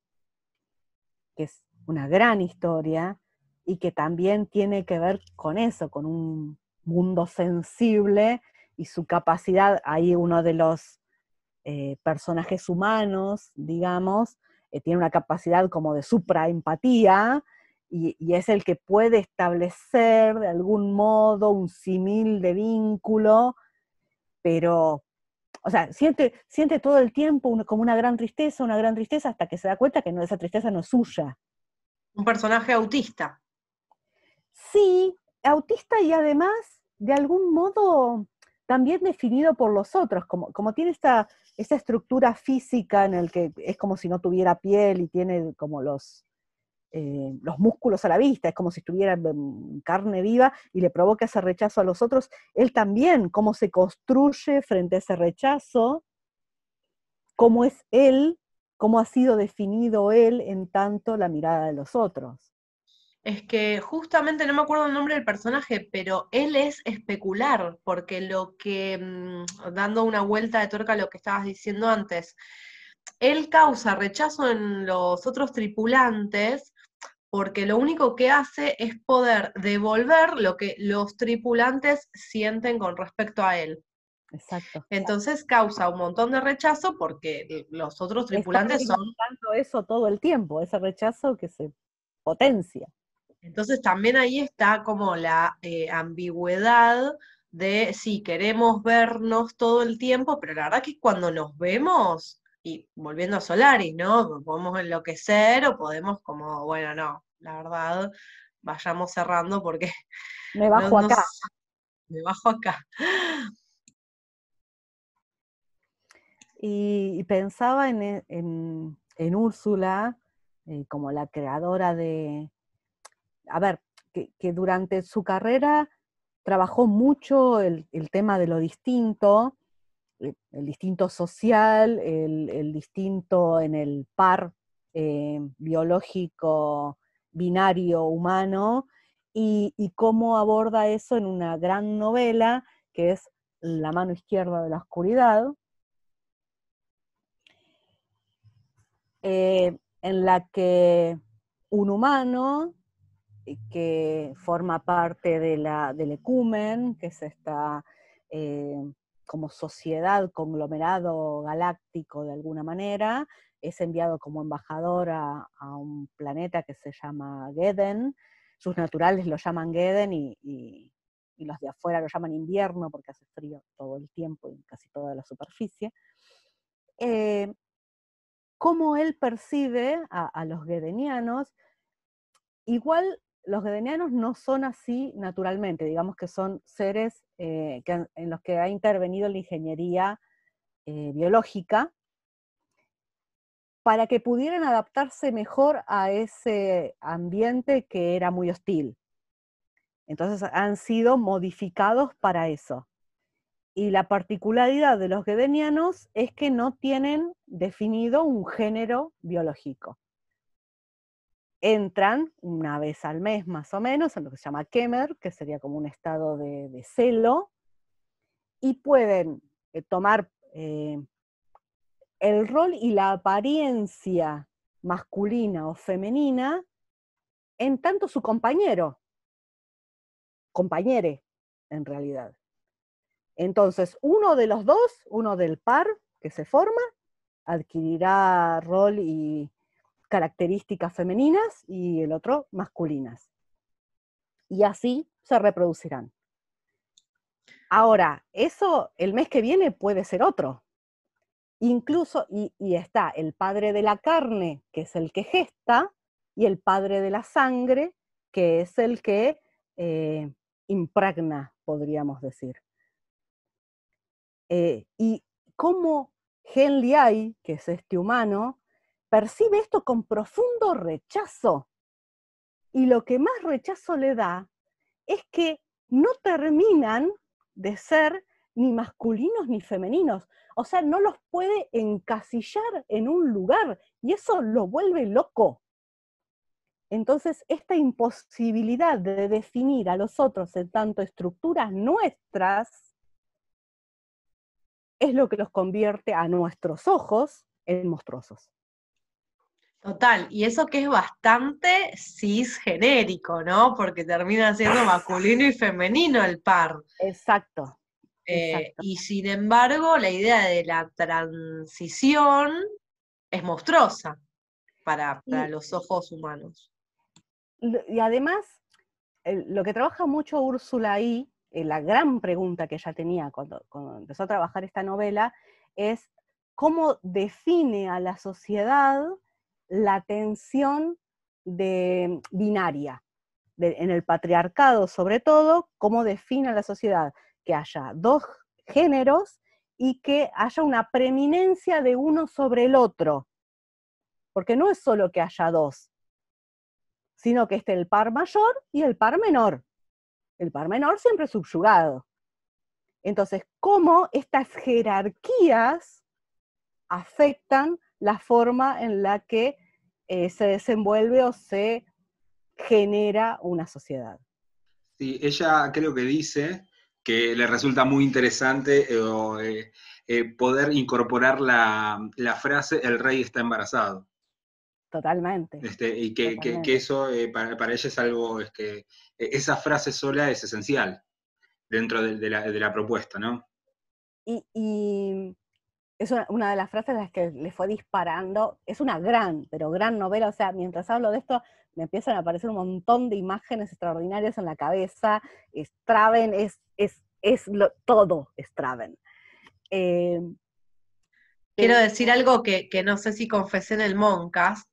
S5: que es una gran historia y que también tiene que ver con eso, con un mundo sensible y su capacidad, ahí uno de los eh, personajes humanos, digamos, eh, tiene una capacidad como de supraempatía y, y es el que puede establecer de algún modo un simil de vínculo, pero, o sea, siente, siente todo el tiempo como una gran tristeza, una gran tristeza, hasta que se da cuenta que no, esa tristeza no es suya.
S3: Un personaje autista.
S5: Sí, autista y además, de algún modo, también definido por los otros, como, como tiene esta, esta estructura física en el que es como si no tuviera piel y tiene como los, eh, los músculos a la vista, es como si estuviera en carne viva y le provoca ese rechazo a los otros, él también, cómo se construye frente a ese rechazo, cómo es él, cómo ha sido definido él en tanto la mirada de los otros.
S3: Es que justamente no me acuerdo el nombre del personaje, pero él es especular, porque lo que, mm, dando una vuelta de tuerca a lo que estabas diciendo antes, él causa rechazo en los otros tripulantes porque lo único que hace es poder devolver lo que los tripulantes sienten con respecto a él.
S5: Exacto.
S3: Entonces causa un montón de rechazo porque los otros tripulantes son...
S5: eso todo el tiempo, ese rechazo que se potencia.
S3: Entonces también ahí está como la eh, ambigüedad de si queremos vernos todo el tiempo, pero la verdad que cuando nos vemos, y volviendo a Solaris, ¿no? Podemos enloquecer o podemos como, bueno, no, la verdad, vayamos cerrando porque...
S5: Me bajo acá.
S3: me bajo acá.
S5: Y, pensaba en, e, en, Úrsula eh, como la creadora de... A ver, que, durante su carrera trabajó mucho el, tema de lo distinto, eh, el distinto social, el, distinto en el par eh, biológico binario humano, y, cómo aborda eso en una gran novela que es La mano izquierda de la oscuridad, eh, en la que un humano que forma parte de la, del ecumen, que es esta como sociedad, conglomerado galáctico de alguna manera, es enviado como embajador a, un planeta que se llama Geden. Sus naturales lo llaman Geden y, los de afuera lo llaman invierno porque hace frío todo el tiempo en casi toda la superficie. Eh, cómo él percibe a, los gedenianos, igual los gedenianos no son así naturalmente, digamos que son seres eh, en los que ha intervenido la ingeniería eh, biológica para que pudieran adaptarse mejor a ese ambiente que era muy hostil. Entonces han sido modificados para eso. Y la particularidad de los gedenianos es que no tienen definido un género biológico entran una vez al mes más o menos en lo que se llama Kemer, que sería como un estado de, celo, y pueden eh, tomar eh, el rol y la apariencia masculina o femenina en tanto su compañero, compañere en realidad. Entonces, uno de los dos, uno del par que se forma, adquirirá rol y características femeninas y el otro masculinas. Y así se reproducirán. Ahora, eso el mes que viene puede ser otro. Incluso, y, está el padre de la carne, que es el que gesta, y el padre de la sangre, que es el que eh, impregna, podríamos decir. Eh, y como Gen Liai, que es este humano, percibe esto con profundo rechazo. Y lo que más rechazo le da es que no terminan de ser ni masculinos ni femeninos. O sea, no los puede encasillar en un lugar y eso lo vuelve loco. Entonces, esta imposibilidad de definir a los otros en tanto estructuras nuestras es lo que los convierte a nuestros ojos en monstruosos.
S3: Total, y eso que es bastante cisgenérico, ¿no? Porque termina siendo masculino y femenino el par.
S5: Exacto.
S3: Eh, y sin embargo, la idea de la transición es monstruosa. para, para
S5: Y-
S3: los ojos humanos.
S5: Y además, lo que trabaja mucho Úrsula ahí, eh, la gran pregunta que ella tenía cuando, cuando empezó a trabajar esta novela, es cómo define a la sociedad la tensión de, binaria. De- en el patriarcado, sobre todo, cómo define la sociedad que haya dos géneros y que haya una preeminencia de uno sobre el otro. Porque no es solo que haya dos, sino que esté el par mayor y el par menor. El par menor siempre subyugado. Entonces, ¿cómo estas jerarquías afectan la forma en la que eh, se desenvuelve o se genera una sociedad?
S4: Sí, ella creo que dice que le resulta muy interesante eh, eh, poder incorporar la, la frase el rey está embarazado.
S5: Totalmente.
S4: Este, y que, que-
S5: Totalmente.
S4: que eso para, para ella es algo, es que eh, esa frase sola es esencial dentro de, de la, de la propuesta, ¿no?
S5: Y, y es una, una de las frases a las que le fue disparando. Es una gran, pero gran novela. O sea, mientras hablo de esto, me empiezan a aparecer un montón de imágenes extraordinarias en la cabeza. Straven es, es, es lo- todo Straven. Eh,
S3: Quiero
S5: eh,
S3: decir algo que, que no sé si confesé en el Moncast,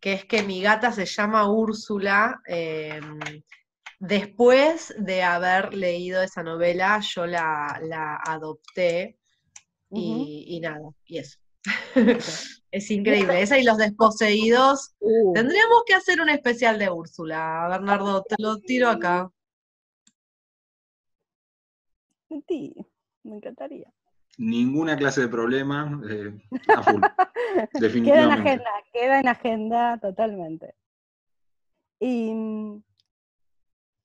S3: que es que mi gata se llama Úrsula. eh, después de haber leído esa novela, yo la, la adopté y, y nada, y eso. es increíble. Esa y los desposeídos.
S5: Uh,
S3: Tendríamos que hacer un especial de Úrsula, Bernardo, te lo tiro acá.
S5: sí, me encantaría.
S4: Ninguna clase de problema, eh, a full,
S5: Queda en
S4: definitivamente.
S5: agenda, queda en agenda totalmente. Y mm,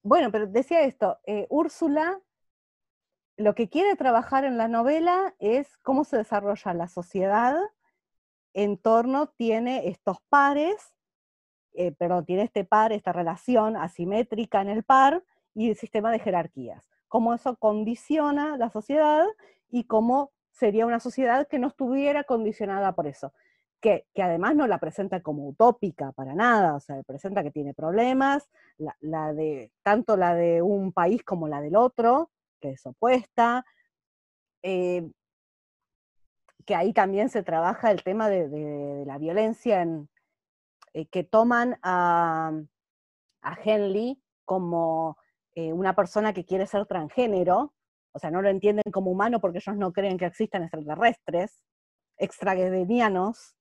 S5: bueno, pero decía esto, eh, Úrsula lo que quiere trabajar en la novela es cómo se desarrolla la sociedad en torno, tiene estos pares, eh, perdón, tiene este par, esta relación asimétrica en el par y el sistema de jerarquías. Cómo eso condiciona la sociedad y cómo sería una sociedad que no estuviera condicionada por eso. Que, además no la presenta como utópica para nada, o sea, presenta que tiene problemas, tanto la de un país como la del otro, que es opuesta, eh, que ahí también se trabaja el tema de, la violencia, en, eh, que toman a, a Henley como eh, una persona que quiere ser transgénero, o sea, no lo entienden como humano porque ellos no creen que existan extraterrestres, extraguedenianos,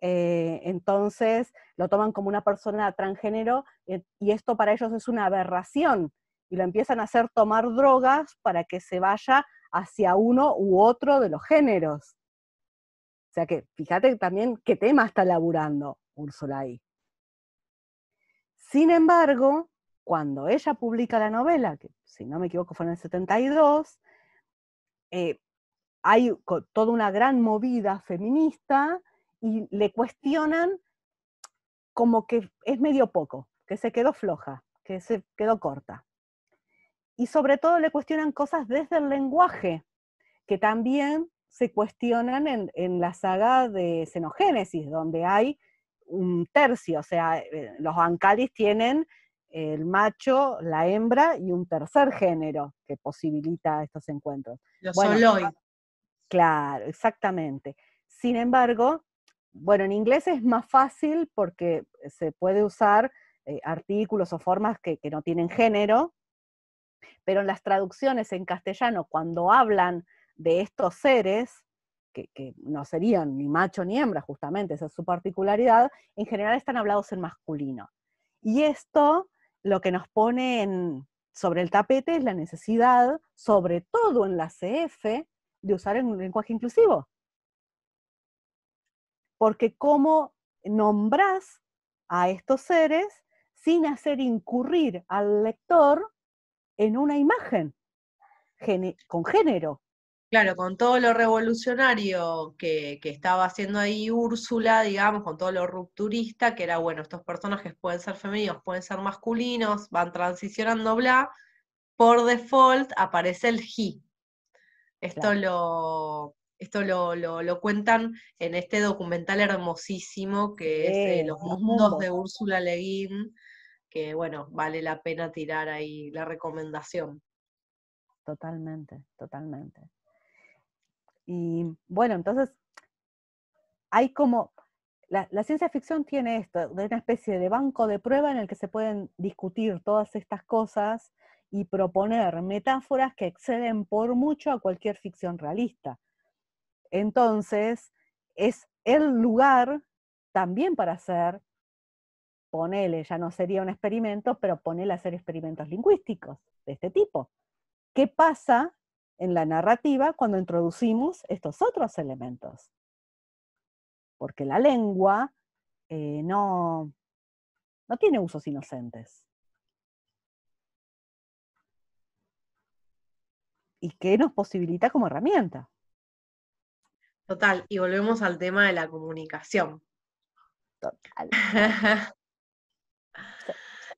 S5: eh, entonces lo toman como una persona transgénero y esto para ellos es una aberración y lo empiezan a hacer tomar drogas para que se vaya hacia uno u otro de los géneros. O sea que fíjate también qué tema está laburando Úrsula ahí. Sin embargo, cuando ella publica la novela, que si no me equivoco fue en el 72, eh, hay toda una gran movida feminista y le cuestionan como que es medio poco, que se quedó floja, que se quedó corta. Y sobre todo le cuestionan cosas desde el lenguaje, que también se cuestionan en, en la saga de Xenogénesis, donde hay un tercio, o sea, eh, los Ancaris tienen el macho, la hembra y un tercer género que posibilita estos encuentros.
S3: Los
S5: Bueno,
S3: Soloy.
S5: Claro, exactamente. Sin embargo, bueno, en inglés es más fácil porque se puede usar eh, artículos o formas que, que no tienen género, pero en las traducciones en castellano, cuando hablan de estos seres, que, no serían ni macho ni hembra, justamente, esa es su particularidad, en general están hablados en masculino. Y esto lo que nos pone en- sobre el tapete es la necesidad, sobre todo en la CF, de usar un lenguaje inclusivo. Porque cómo nombrás a estos seres sin hacer incurrir al lector en una imagen con género.
S3: Claro, con todo lo revolucionario que, que estaba haciendo ahí Úrsula, digamos, con todo lo rupturista, que era, bueno, estos personajes pueden ser femeninos, pueden ser masculinos, van transicionando, bla, por default aparece el he. Esto
S5: Claro.
S3: lo, Esto lo, lo, cuentan en este documental hermosísimo que es eh, Los Mundos de Úrsula Le Guin, que bueno, vale la pena tirar ahí la recomendación.
S5: Totalmente, totalmente. Y bueno, entonces hay como, la, la, ciencia ficción tiene esto, de una especie de banco de prueba en el que se pueden discutir todas estas cosas y proponer metáforas que exceden por mucho a cualquier ficción realista. Entonces, es el lugar también para hacer, ponele, ya no sería un experimento, pero ponele a hacer experimentos lingüísticos de este tipo. ¿Qué pasa en la narrativa cuando introducimos estos otros elementos? Porque la lengua eh, no, no tiene usos inocentes. ¿Y qué nos posibilita como herramienta?
S3: Total, y volvemos al tema de la comunicación. Total.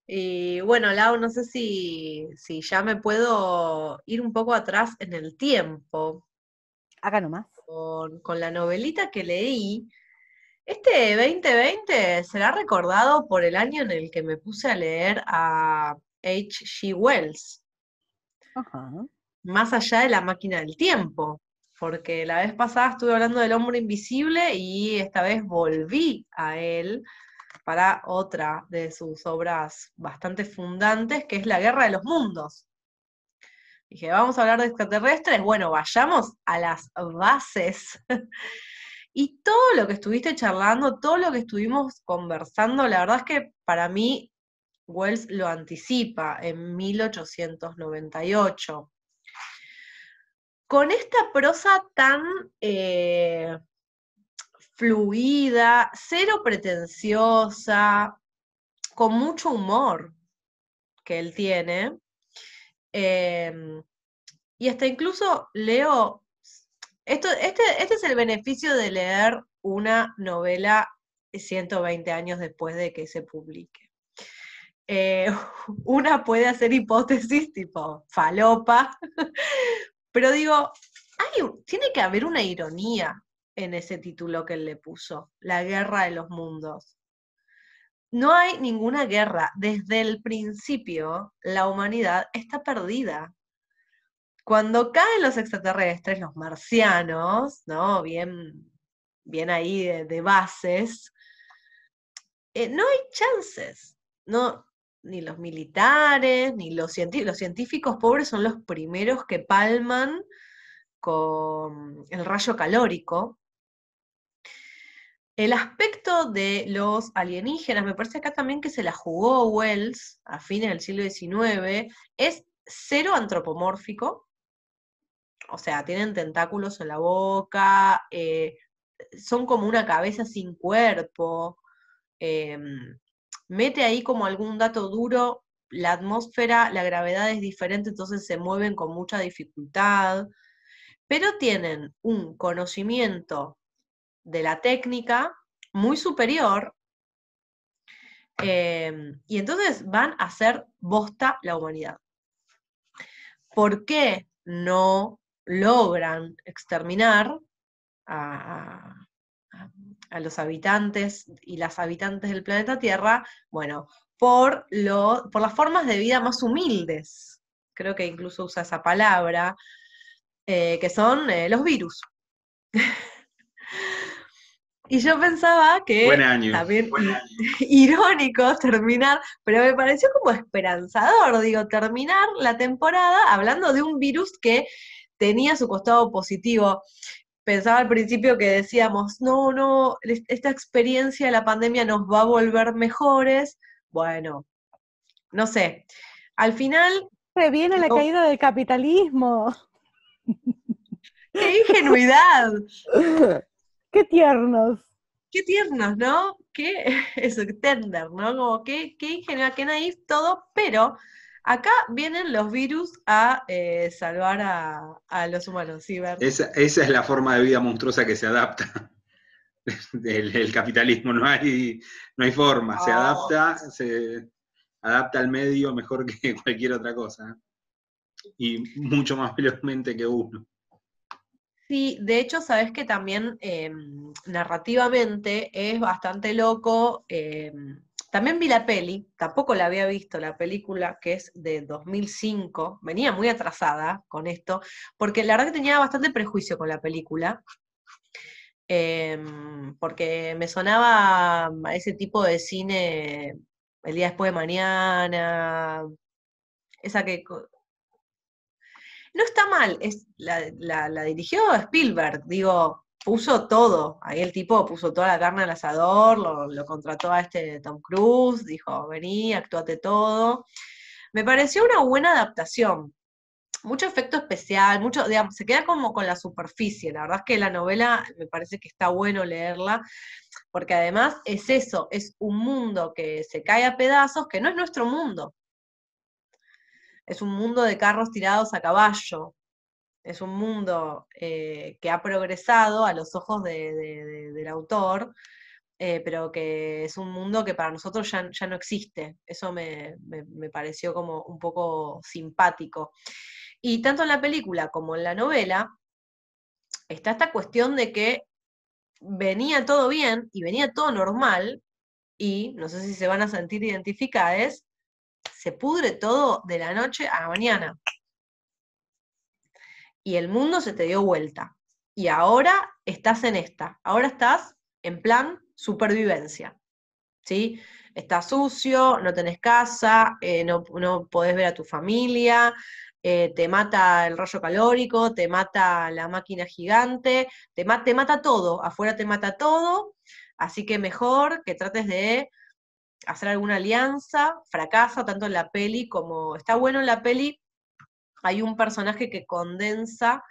S3: y bueno, Lau, no sé si, ya me puedo ir un poco atrás en el tiempo.
S5: Haga nomás.
S3: Con, con la novelita que leí. Este 2020 será recordado por el año en el que me puse a leer a H.G. Wells. Ajá. Más allá de la máquina del tiempo porque la vez pasada estuve hablando del hombre invisible y esta vez volví a él para otra de sus obras bastante fundantes, que es La Guerra de los Mundos. Dije, vamos a hablar de extraterrestres, bueno, vayamos a las bases. y todo lo que estuviste charlando, todo lo que estuvimos conversando, la verdad es que para mí Wells lo anticipa en 1898 con esta prosa tan eh, fluida, cero pretenciosa, con mucho humor que él tiene. Em, y hasta incluso leo, esto, este, este es el beneficio de leer una novela 120 años después de que se publique. Eh, una puede hacer hipótesis tipo falopa, pero digo, tiene que haber una ironía en ese título que él le puso, La guerra de los mundos. No hay ninguna guerra. Desde el principio, la humanidad está perdida. Cuando caen los extraterrestres, los marcianos, ¿no? Bien, bien ahí de, bases, eh, no hay chances. No, ni los militares, ni los científicos, los científicos pobres son los primeros que palman con el rayo calórico. El aspecto de los alienígenas, me parece acá también que se la jugó Wells a fines del siglo XIX, es cero antropomórfico, o sea, tienen tentáculos en la boca, eh, son como una cabeza sin cuerpo, em, mete ahí como algún dato duro, la atmósfera, la gravedad es diferente, entonces se mueven con mucha dificultad, pero tienen un conocimiento de la técnica muy superior em, y entonces van a hacer bosta la humanidad. ¿Por qué no logran exterminar a, los habitantes y las habitantes del planeta Tierra, bueno, por, lo, por las formas de vida más humildes, creo que incluso usa esa palabra, eh, que son eh, los virus. y yo pensaba que también irónico terminar, pero me pareció como esperanzador, digo, terminar la temporada hablando de un virus que tenía su costado positivo pensaba al principio que decíamos, no, no, esta experiencia de la pandemia nos va a volver mejores. Bueno, no sé. Al final...
S5: Previene la caída del capitalismo.
S3: ¡Qué ingenuidad!
S5: ¡Qué tiernos!
S3: Qué tiernos, ¿no? Qué eso, tender, ¿no? Como qué, qué ingenuidad, qué naif todo, pero Acá vienen los virus a eh, salvar a, los humanos, ¿sí,
S4: esa, esa, es la forma de vida monstruosa que se adapta. El, capitalismo, no hay, no hay forma, se adapta, se adapta al medio mejor que cualquier otra cosa. Y mucho más velozmente que uno.
S3: Sí, de hecho, sabes que también em, narrativamente es bastante loco. em, también vi la peli, tampoco la había visto, la película que es de 2005, venía muy atrasada con esto, porque la verdad que tenía bastante prejuicio con la película, em, porque me sonaba a ese tipo de cine el día después de mañana, esa que no está mal, es, la, la- la dirigió Spielberg, digo, puso todo, ahí el tipo puso toda la carne al asador, lo, lo contrató a este Tom Cruise, dijo, vení, actuate todo. Me pareció una buena adaptación, mucho efecto especial, mucho, digamos, se queda como con la superficie, la verdad es que la novela me parece que está bueno leerla, porque además es eso, es un mundo que se cae a pedazos, que no es nuestro mundo, es un mundo de carros tirados a caballo, es un mundo eh, que ha progresado a los ojos de- de- de- del autor, eh, pero que es un mundo que para nosotros ya, ya no existe. Eso me, me- me pareció como un poco simpático. Y tanto en la película como en la novela está esta cuestión de que venía todo bien y venía todo normal, y no sé si se van a sentir identificadas, se pudre todo de la noche a la mañana y el mundo se te dio vuelta. Y ahora estás en esta, ahora estás en plan supervivencia, ¿sí? Estás sucio, no tenés casa, eh, no, no podés ver a tu familia, eh, te mata el rayo calórico, te mata la máquina gigante, te, te mata todo, afuera te mata todo, así que mejor que trates de hacer alguna alianza, fracasa tanto en la peli como está bueno en la peli hay un personaje que condensa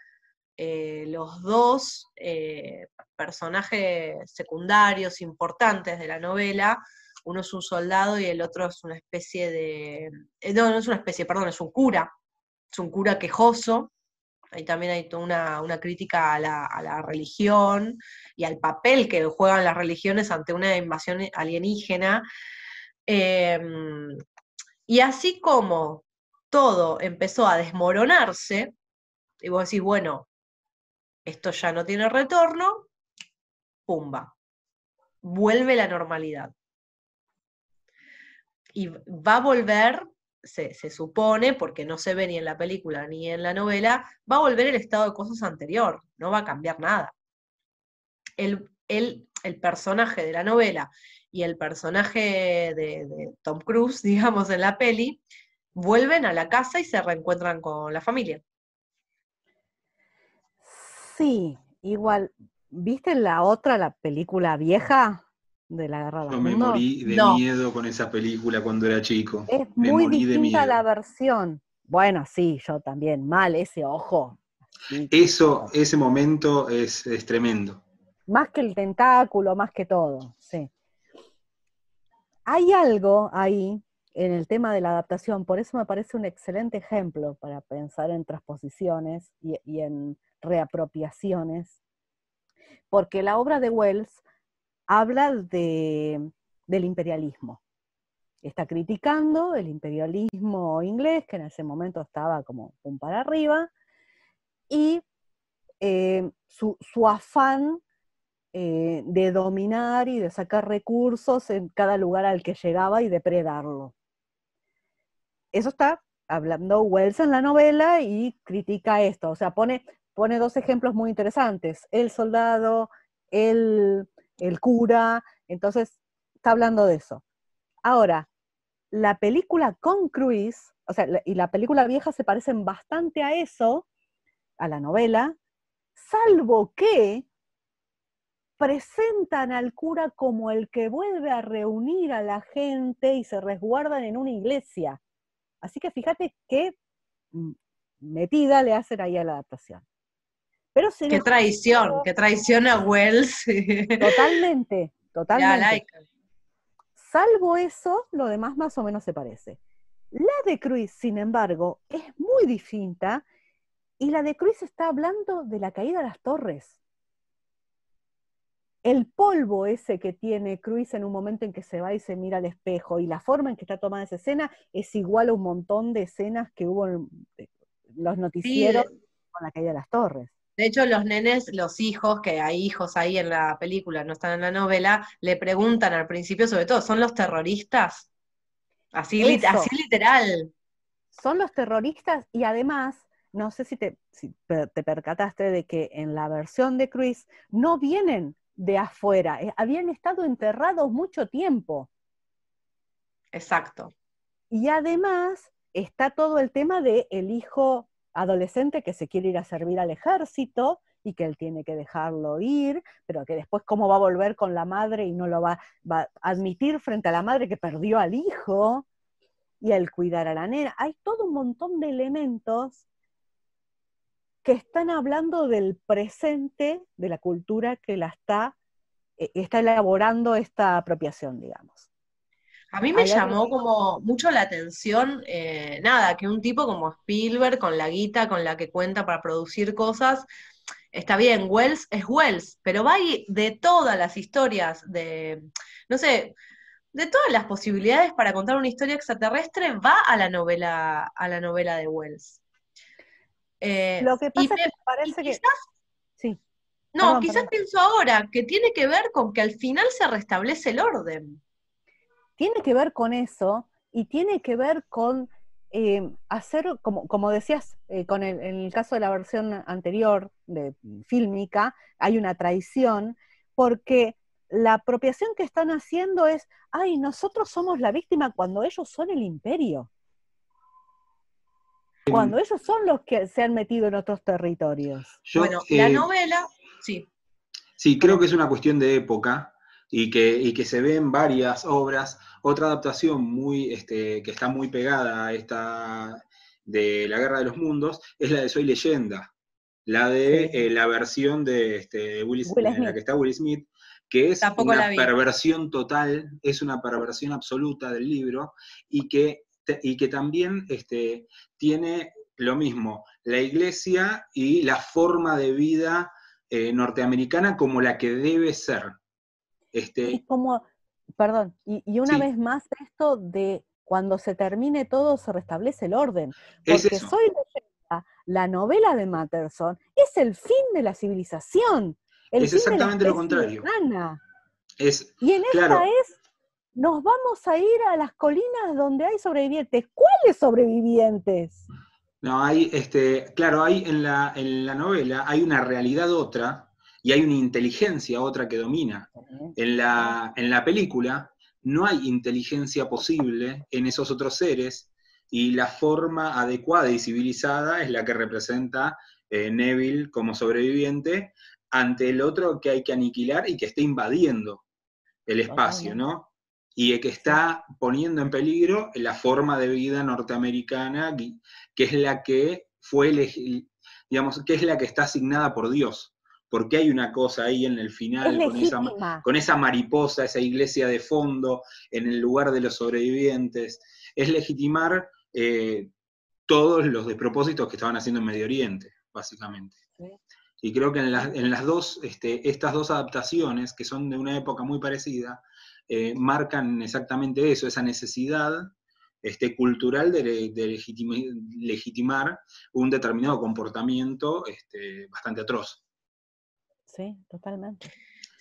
S3: eh, los dos eh, personajes secundarios importantes de la novela. Uno es un soldado y el otro es una especie de... eh, no, no es una especie, perdón, es un cura. Es un cura quejoso. Ahí también hay toda una, una crítica a la, a la religión y al papel que juegan las religiones ante una invasión alienígena. Em, y así como todo empezó a desmoronarse, y vos decís, bueno, esto ya no tiene retorno, pumba, vuelve la normalidad. Y va a volver, se, se supone, porque no se ve ni en la película ni en la novela, va a volver el estado de cosas anterior, no va a cambiar nada. El, el, el personaje de la novela y el personaje de, de Tom Cruise, digamos, en la peli, vuelven a la casa y se reencuentran con la familia.
S5: Sí, igual, ¿viste la otra, la película vieja de la Guerra de
S4: Yo
S5: los
S4: me morí de
S3: No.
S4: miedo con esa película cuando era chico.
S5: Es
S4: Me
S5: muy
S4: morí de
S5: distinta la
S4: miedo.
S5: versión. Bueno, sí, yo también, mal ese ojo. Sí,
S4: Eso, ese momento es, es tremendo.
S5: Más que el tentáculo, más que todo, sí. Hay algo ahí en el tema de la adaptación, por eso me parece un excelente ejemplo para pensar en transposiciones y, en reapropiaciones, porque la obra de Wells habla de, del imperialismo. Está criticando el imperialismo inglés, que en ese momento estaba como un para arriba, y eh, su afán eh, de dominar y de sacar recursos en cada lugar al que llegaba y depredarlo. Eso está hablando Wells en la novela y critica esto, o sea, pone, pone dos ejemplos muy interesantes, el soldado, el, el cura, entonces está hablando de eso. Ahora, la película con Cruise, o sea, y la película vieja se parecen bastante a eso, a la novela, salvo que presentan al cura como el que vuelve a reunir a la gente y se resguardan en una iglesia. Así que fíjate qué mm, metida le hacen ahí a la adaptación. Pero se
S3: Qué traición, qué traición a Wells.
S5: Totalmente, totalmente. Salvo eso, lo demás más o menos se parece. La de Cruz, sin embargo, es muy distinta y la de Cruz está hablando de la caída de las torres. El polvo ese que tiene Cruz en un momento en que se va y se mira al espejo y la forma en que está tomada esa escena es igual a un montón de escenas que hubo en eh, los noticieros con la caída de las torres.
S3: De hecho, los nenes, los hijos, que hay hijos ahí en la película, no están en la novela, le preguntan al principio, sobre todo, ¿son los terroristas? Así, literal.
S5: Son los terroristas y además, no sé si te, si te percataste de que en la versión de Chris no vienen de afuera, eh, habían estado enterrados mucho tiempo.
S3: Exacto.
S5: Y además está todo el tema de el hijo adolescente que se quiere ir a servir al ejército y que él tiene que dejarlo ir, pero que después cómo va a volver con la madre y no lo va, va a admitir frente a la madre que perdió al hijo y el cuidar a la nena. Hay todo un montón de elementos que están hablando del presente de la cultura que la está, eh, está elaborando esta apropiación, digamos.
S3: A mí me llamó como mucho la atención, eh, nada, que un tipo como Spielberg, con la guita con la que cuenta para producir cosas, está bien, Wells es Wells, pero va ahí de todas las historias, de, no sé, de todas las posibilidades para contar una historia extraterrestre, va a la novela, a la novela de Wells. Eh,
S5: Lo que
S3: y
S5: pasa
S3: me-
S5: es que
S3: y
S5: parece que...
S3: quizás,
S5: Sí.
S3: no,
S5: Perdón,
S3: quizás
S5: perdón.
S3: pienso ahora que tiene que ver con que al final se restablece el orden.
S5: tiene que ver con eso y tiene que ver con eh, hacer, como, como decías, eh, con el, en el caso de la versión anterior de fílmica, hay una traición, porque la apropiación que están haciendo es, ay, nosotros somos la víctima cuando ellos son el imperio. Cuando ellos son los que se han metido en otros territorios.
S4: Yo,
S3: bueno, la
S4: eh,
S3: novela, sí.
S4: Sí, creo que es una cuestión de época y que, y que se ve en varias obras. Otra adaptación muy, este, que está muy pegada a esta de La Guerra de los Mundos es la de Soy Leyenda, la de
S5: Sí.
S4: eh, la versión de, este, de Will,
S5: Will
S4: en la que está Will Smith, que es
S3: Tampoco la
S4: una perversión total, es una perversión absoluta del libro y que, y que también este, tiene lo mismo, la iglesia y la forma de vida eh, norteamericana como la que debe ser. Este,
S5: como, perdón, y, y una
S4: Sí.
S5: vez más esto de cuando se termine todo se restablece el orden.
S4: es
S5: Porque
S4: eso.
S5: Soy leyenda, la novela de Matterson, es el fin de la civilización. El
S4: Es
S5: fin de la
S4: exactamente lo contrario.
S5: humana.
S4: Es,
S5: Y en
S4: Claro.
S5: esta es, nos vamos a ir a las colinas donde hay sobrevivientes. ¿Cuáles sobrevivientes?
S4: no, hay, este, claro, hay en la, en la novela hay una realidad otra y hay una inteligencia otra que domina. En la, en la película no hay inteligencia posible en esos otros seres y la forma adecuada y civilizada es la que representa eh, Neville como sobreviviente ante el otro que hay que aniquilar y que está invadiendo el espacio, ¿no? Y que está poniendo en peligro la forma de vida norteamericana, que es la que fue, digamos, que es la que está asignada por Dios. Porque hay una cosa ahí en el
S5: Es
S4: final con esa, con esa mariposa, esa iglesia de fondo, en el lugar de los sobrevivientes, es legitimar eh, todos los despropósitos que estaban haciendo en Medio Oriente, básicamente.
S5: Sí.
S4: Y creo que en las, en las dos, este, estas dos adaptaciones, que son de una época muy parecida, eh, marcan exactamente eso, esa necesidad este, cultural de, legitimar un determinado comportamiento este, bastante atroz.
S5: Sí, totalmente.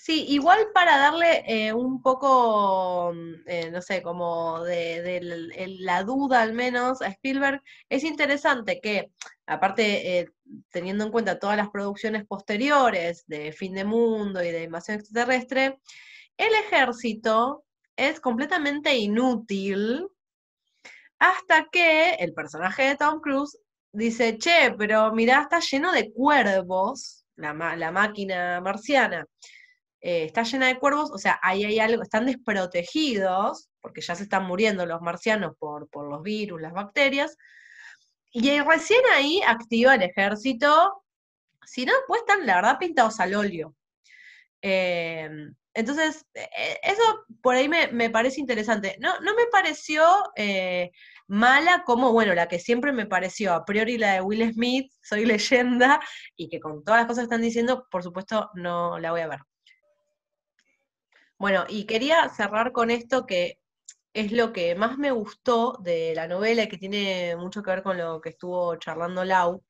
S3: Sí, igual para darle eh, un poco, mm, eh, no sé, como de, la duda al menos a Spielberg, es interesante que, aparte, eh, teniendo en cuenta todas las producciones posteriores de Fin de Mundo y de Invasión Extraterrestre, el ejército es completamente inútil hasta que el personaje de Tom Cruise dice, che, pero mirá, está lleno de cuervos, la, máquina marciana eh, está llena de cuervos, o sea, ahí hay algo, están desprotegidos, porque ya se están muriendo los marcianos por, por los virus, las bacterias, y recién ahí activa el ejército, si no, pues están, la verdad, pintados al óleo. Eh, entonces, eh, eso por ahí me, me parece interesante. No, no me pareció eh, mala como, bueno, la que siempre me pareció, a priori la de Will Smith, Soy leyenda, y que con todas las cosas que están diciendo, por supuesto, no la voy a ver. Bueno, y quería cerrar con esto que es lo que más me gustó de la novela y que tiene mucho que ver con lo que estuvo charlando Lau.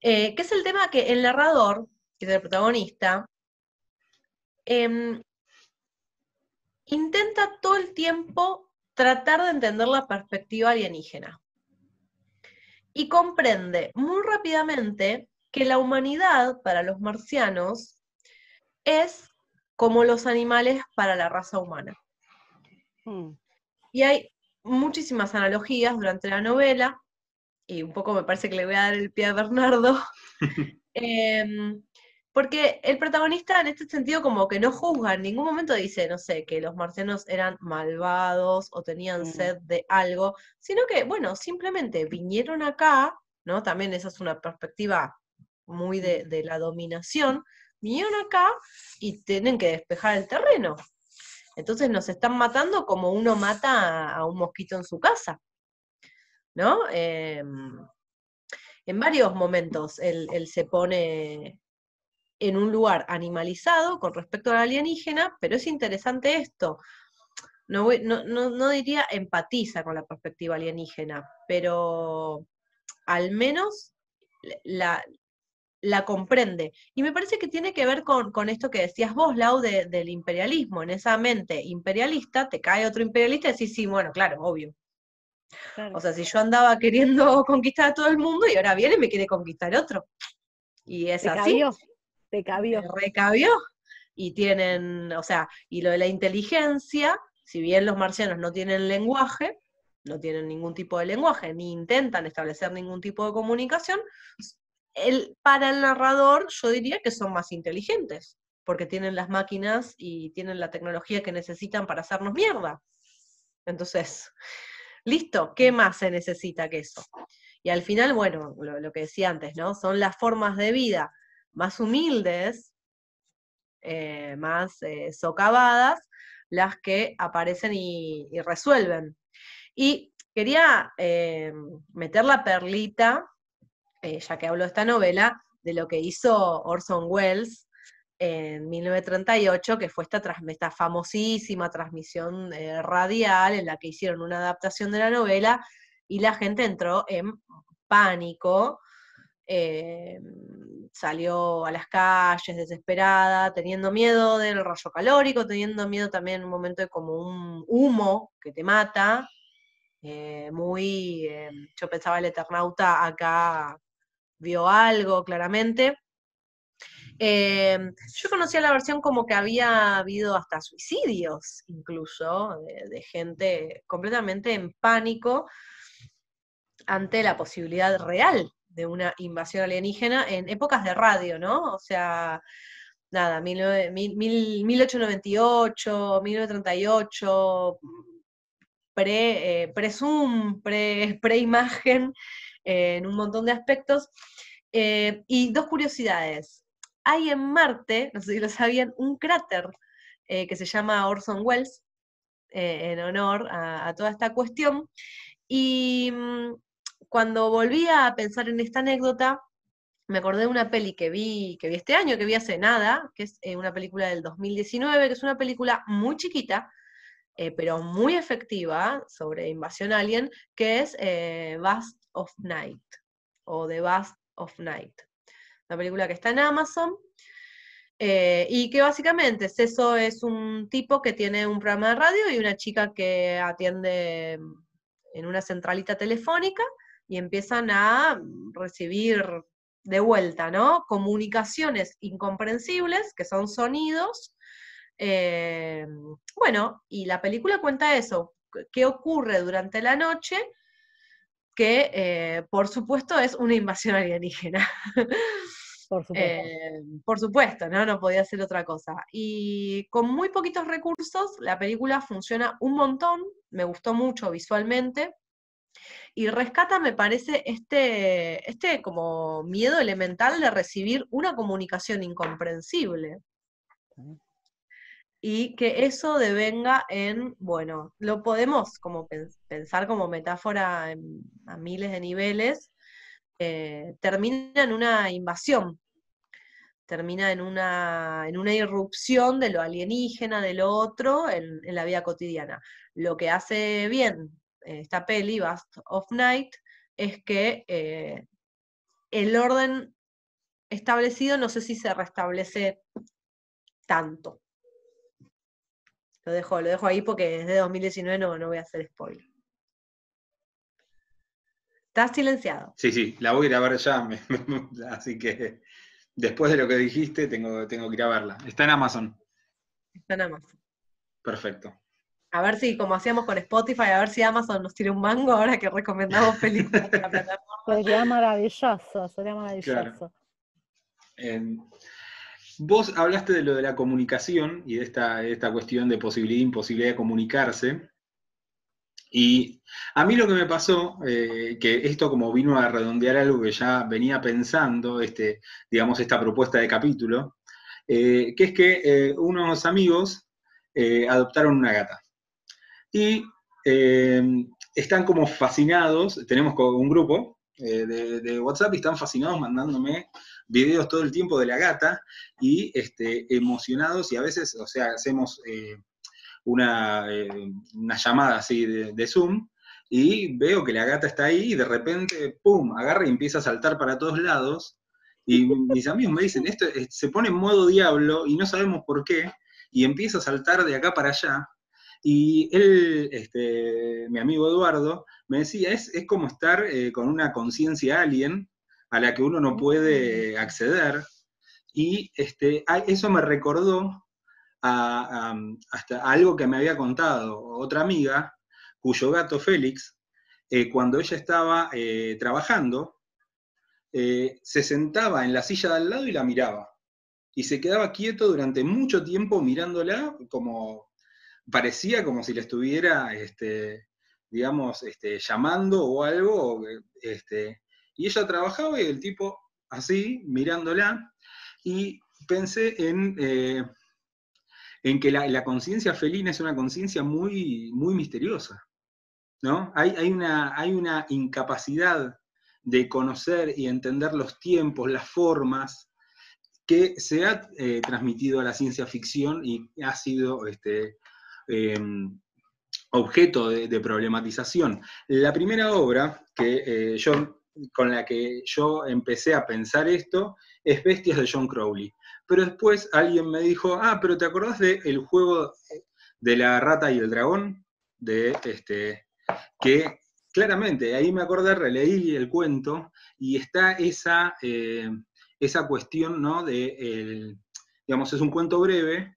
S3: Eh, que es el tema que el narrador, que es el protagonista, em, intenta todo el tiempo tratar de entender la perspectiva alienígena. Y comprende muy rápidamente que la humanidad para los marcianos es como los animales para la raza humana. Hmm. Y hay muchísimas analogías durante la novela, y un poco me parece que le voy a dar el pie a Bernardo, em, porque el protagonista en este sentido como que no juzga, en ningún momento dice, no sé, que los marcianos eran malvados o tenían hmm. sed de algo, sino que, bueno, simplemente vinieron acá, ¿no? También esa es una perspectiva muy de, de la dominación, vinieron acá y tienen que despejar el terreno. Entonces nos están matando como uno mata a, un mosquito en su casa. ¿No? Em, en varios momentos él, se pone en un lugar animalizado con respecto al alienígena, pero es interesante esto. No, no, diría empatiza con la perspectiva alienígena, pero al menos la, la comprende. Y me parece que tiene que ver con, esto que decías vos, Lau, del imperialismo. En esa mente imperialista te cae otro imperialista y decís, sí, bueno, claro, obvio. O sea, si yo andaba queriendo conquistar a todo el mundo y ahora viene y me quiere conquistar otro. Y es
S5: te
S3: así. Recabió. Y tienen, o sea, y lo de la inteligencia, si bien los marcianos no tienen lenguaje, no tienen ningún tipo de lenguaje, ni intentan establecer ningún tipo de comunicación, para el narrador yo diría que son más inteligentes, porque tienen las máquinas y tienen la tecnología que necesitan para hacernos mierda. Entonces, listo, ¿qué más se necesita que eso? Y al final, bueno, lo, que decía antes, ¿no? Son las formas de vida más humildes, eh, más eh, socavadas, las que aparecen y, resuelven. Y quería eh, meter la perlita ya que hablo de esta novela, de lo que hizo Orson Welles en 1938, que fue esta, esta famosísima transmisión radial en la que hicieron una adaptación de la novela y la gente entró en pánico, eh, salió a las calles desesperada, teniendo miedo del rayo calórico, teniendo miedo también en un momento de como un humo que te mata, muy, yo pensaba el Eternauta acá vio algo claramente. Yo conocía la versión como que había habido hasta suicidios, incluso, de, gente completamente en pánico ante la posibilidad real de una invasión alienígena en épocas de radio, ¿no? O sea, nada, 1898, 1938, pre, eh, pre-imagen, en un montón de aspectos. Eh, y dos curiosidades. Hay en Marte, no sé si lo sabían, un cráter eh, que se llama Orson Welles, eh, en honor a, toda esta cuestión. Y mm, cuando volví a pensar en esta anécdota, me acordé de una peli que vi, que vi este año, que vi hace nada, que es una película del 2019, que es una película muy chiquita, pero muy efectiva sobre invasión alien, que es Vast of Night o The Vast of Night. Una película que está en Amazon eh, y que básicamente es es un tipo que tiene un programa de radio y una chica que atiende en una centralita telefónica y empiezan a recibir de vuelta, ¿no? Comunicaciones incomprensibles, que son sonidos. Eh, bueno, y la película cuenta eso, qué ocurre durante la noche que eh, por supuesto es una invasión alienígena.
S5: Por supuesto.
S3: Eh, por supuesto, ¿no? No podía ser otra cosa. Y con muy poquitos recursos, la película funciona un montón, me gustó mucho visualmente. Y rescata, me parece, este, este como miedo elemental de recibir una comunicación incomprensible y que eso devenga en, bueno, lo podemos como pensar como metáfora a miles de niveles, eh, termina en una invasión, termina en una, en una irrupción de lo alienígena, de lo otro, en, la vida cotidiana. Lo que hace bien esta peli, Bast of Night, es que eh, el orden establecido, no sé si se restablece tanto. Lo dejo, lo dejo ahí porque desde 2019 no, no voy a hacer spoiler. Estás silenciado.
S4: Sí, sí, la voy a ir a ver ya, así que después de lo que dijiste tengo, tengo que ir a verla. Está en Amazon.
S3: Está en Amazon.
S4: Perfecto.
S3: A ver si, como hacíamos con Spotify, a ver si Amazon nos tira un mango ahora que recomendamos películas de la plataforma.
S5: Sería maravilloso, sería maravilloso.
S4: vos hablaste de lo de la comunicación y de esta, esta cuestión de posibilidad e imposibilidad de comunicarse. Y a mí lo que me pasó, eh, que esto como vino a redondear algo que ya venía pensando, este, digamos, esta propuesta de capítulo, eh, que es que eh, unos amigos adoptaron una gata. Y están como fascinados, tenemos un grupo de, de, WhatsApp y están fascinados mandándome videos todo el tiempo de la gata y este, emocionados y a veces, o sea, hacemos una, eh, una llamada así de, Zoom y veo que la gata está ahí y de repente, ¡pum!, agarra y empieza a saltar para todos lados. Y mis amigos me dicen, esto se pone en modo diablo y no sabemos por qué, y empieza a saltar de acá para allá. Y él, este, mi amigo Eduardo, me decía, es, es como estar eh, con una conciencia alien a la que uno no puede acceder. Y este, eso me recordó hasta algo que me había contado otra amiga, cuyo gato Félix, eh, cuando ella estaba eh, trabajando, se sentaba en la silla de al lado y la miraba. Y se quedaba quieto durante mucho tiempo mirándola, como parecía como si le estuviera, este, digamos, este, llamando o algo. Este, y ella trabajaba y el tipo así, mirándola. Y pensé en en que la, conciencia felina es una conciencia muy, muy misteriosa. ¿no? Hay, una, hay una incapacidad de conocer y entender los tiempos, las formas, que se ha eh, transmitido a la ciencia ficción y ha sido em, objeto de, problematización. La primera obra que, eh, yo, con la que yo empecé a pensar esto es Bestias de John Crowley. Pero después alguien me dijo, ah, pero ¿te acordás del juego de la rata y el dragón? De este, que claramente, ahí me acordé, releí el cuento y está esa, eh, esa cuestión, ¿no? De, digamos, es un cuento breve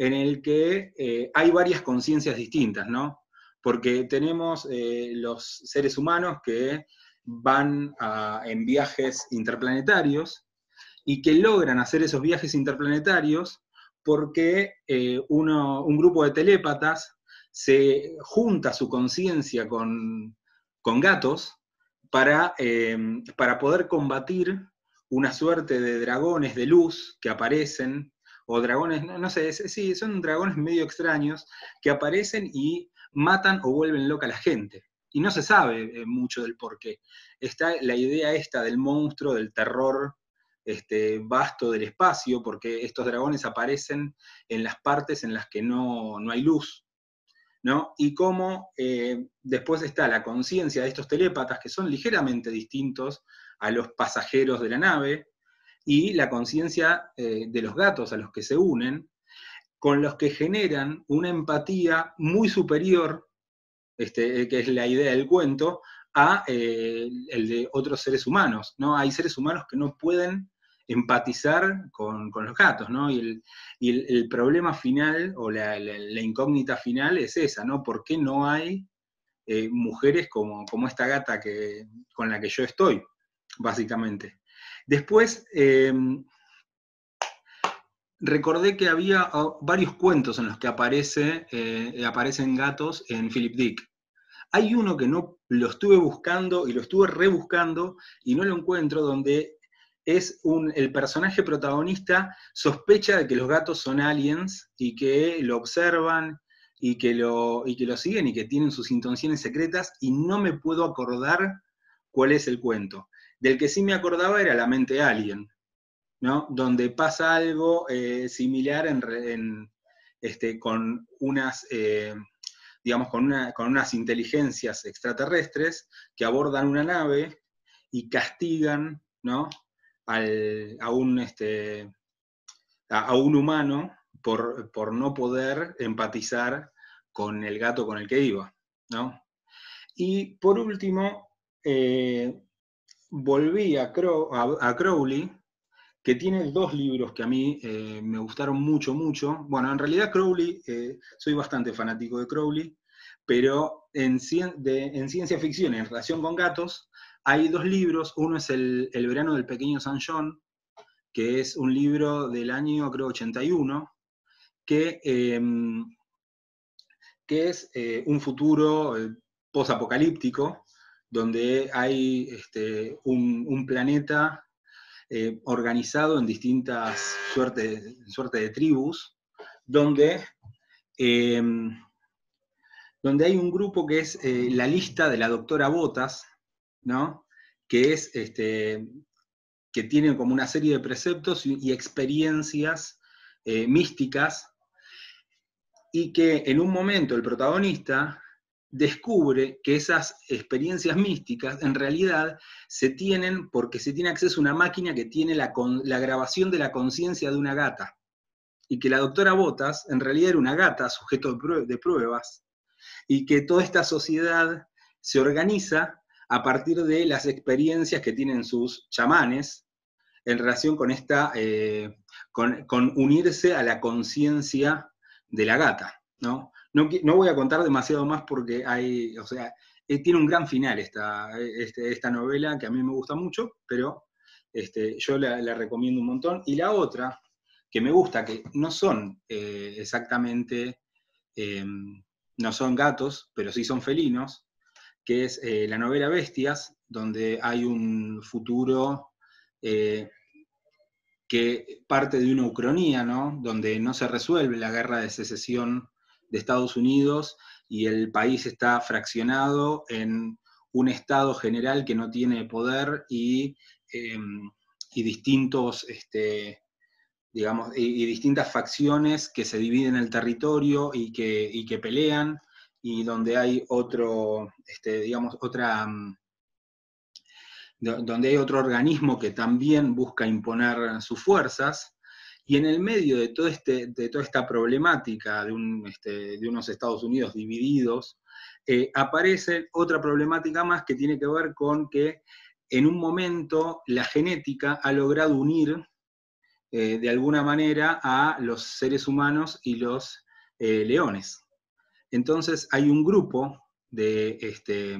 S4: en el que eh, hay varias conciencias distintas, ¿no? Porque tenemos eh, los seres humanos que van en viajes interplanetarios, y que logran hacer esos viajes interplanetarios porque eh, un grupo de telépatas se junta su conciencia con, gatos para, para poder combatir una suerte de dragones de luz que aparecen, o dragones, no, sé, sí, son dragones medio extraños que aparecen y matan o vuelven loca a la gente. Y no se sabe eh, mucho del por qué. Está la idea esta del monstruo, del terror este, vasto del espacio, porque estos dragones aparecen en las partes en las que no, hay luz, ¿no? Y cómo eh, después está la conciencia de estos telépatas, que son ligeramente distintos a los pasajeros de la nave, y la conciencia eh, de los gatos a los que se unen, con los que generan una empatía muy superior, este, que es la idea del cuento, a eh, el de otros seres humanos. ¿no? Hay seres humanos que no pueden empatizar con, los gatos, ¿no? Y el, problema final o la, incógnita final es esa, ¿no? ¿Por qué no hay eh, mujeres como, como, esta gata que, con la que yo estoy, básicamente? Después, em, recordé que había oh, varios cuentos en los que eh, aparecen gatos en Philip Dick. Hay uno que no lo estuve buscando y lo estuve rebuscando y no lo encuentro, donde es un, el personaje protagonista sospecha de que los gatos son aliens y que lo observan y que lo, y que lo siguen y que tienen sus intenciones secretas y no me puedo acordar cuál es el cuento. Del que sí me acordaba era La mente alien, ¿no? Donde pasa algo eh, similar en, este, con unas... Eh, digamos, con, una, con unas inteligencias extraterrestres que abordan una nave y castigan ¿no? a, un, este, a, un humano por, por, no poder empatizar con el gato con el que iba, ¿no? Y por último, eh, volví a, Crowley, que tiene dos libros que a mí eh, me gustaron mucho, mucho. Bueno, en realidad Crowley, eh, soy bastante fanático de Crowley, pero en, en, ciencia ficción, en relación con gatos, hay dos libros. Uno es el, el, verano del pequeño San John, que es un libro del año, creo, 81, que, em, que es un futuro posapocalíptico, donde hay este, un, planeta eh, organizado en distintas suertes suerte de tribus, donde, em, donde hay un grupo que es eh, la lista de la doctora Botas, ¿no? que es este, que tiene como una serie de preceptos y, experiencias eh, místicas, y que en un momento el protagonista descubre que esas experiencias místicas en realidad se tienen porque se tiene acceso a una máquina que tiene la, grabación de la conciencia de una gata. Y que la doctora Botas en realidad era una gata, sujeto de pruebas, y que toda esta sociedad se organiza a partir de las experiencias que tienen sus chamanes en relación con esta, eh, con unirse a la conciencia de la gata, ¿no? No, voy a contar demasiado más porque hay, o sea, eh, tiene un gran final esta, este, esta novela que a mí me gusta mucho, pero este, yo la, recomiendo un montón. Y la otra, que me gusta, que no son eh, exactamente, em, no son gatos, pero sí son felinos, que es eh, la novela Bestias, donde hay un futuro que parte de una ucronía, ¿no? Donde no se resuelve la guerra de secesión de Estados Unidos y el país está fraccionado en un Estado general que no tiene poder y, em, distintos, este, digamos, y, distintas facciones que se dividen el territorio y que, que pelean, y donde hay otro, este, digamos, otra, mm, donde hay otro organismo que también busca imponer sus fuerzas, y en el medio de, todo este, de toda esta problemática de, este, de unos Estados Unidos divididos, eh, aparece otra problemática más que tiene que ver con que en un momento la genética ha logrado unir eh, de alguna manera a los seres humanos y los eh, leones. Entonces hay un grupo de, este,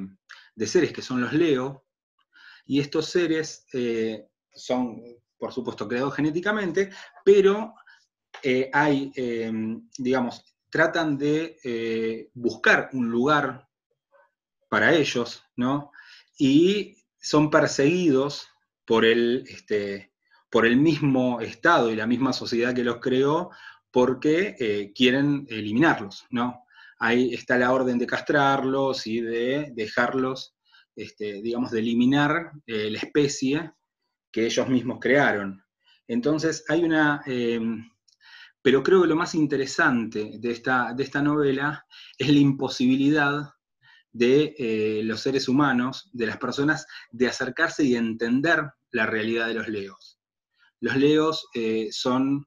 S4: de, seres que son los Leo, y estos seres son por supuesto, creado genéticamente, pero eh, hay, em, digamos, tratan de eh, buscar un lugar para ellos, ¿no? Y son perseguidos por el, este, por el mismo Estado y la misma sociedad que los creó porque eh, quieren eliminarlos, ¿no? Ahí está la orden de castrarlos y de dejarlos, este, digamos, de eliminar la especie que ellos mismos crearon. Entonces hay una... Em, pero creo que lo más interesante de esta, de esta novela es la imposibilidad de eh, los seres humanos, de las personas, de acercarse y entender la realidad de los leos. Los leos eh, son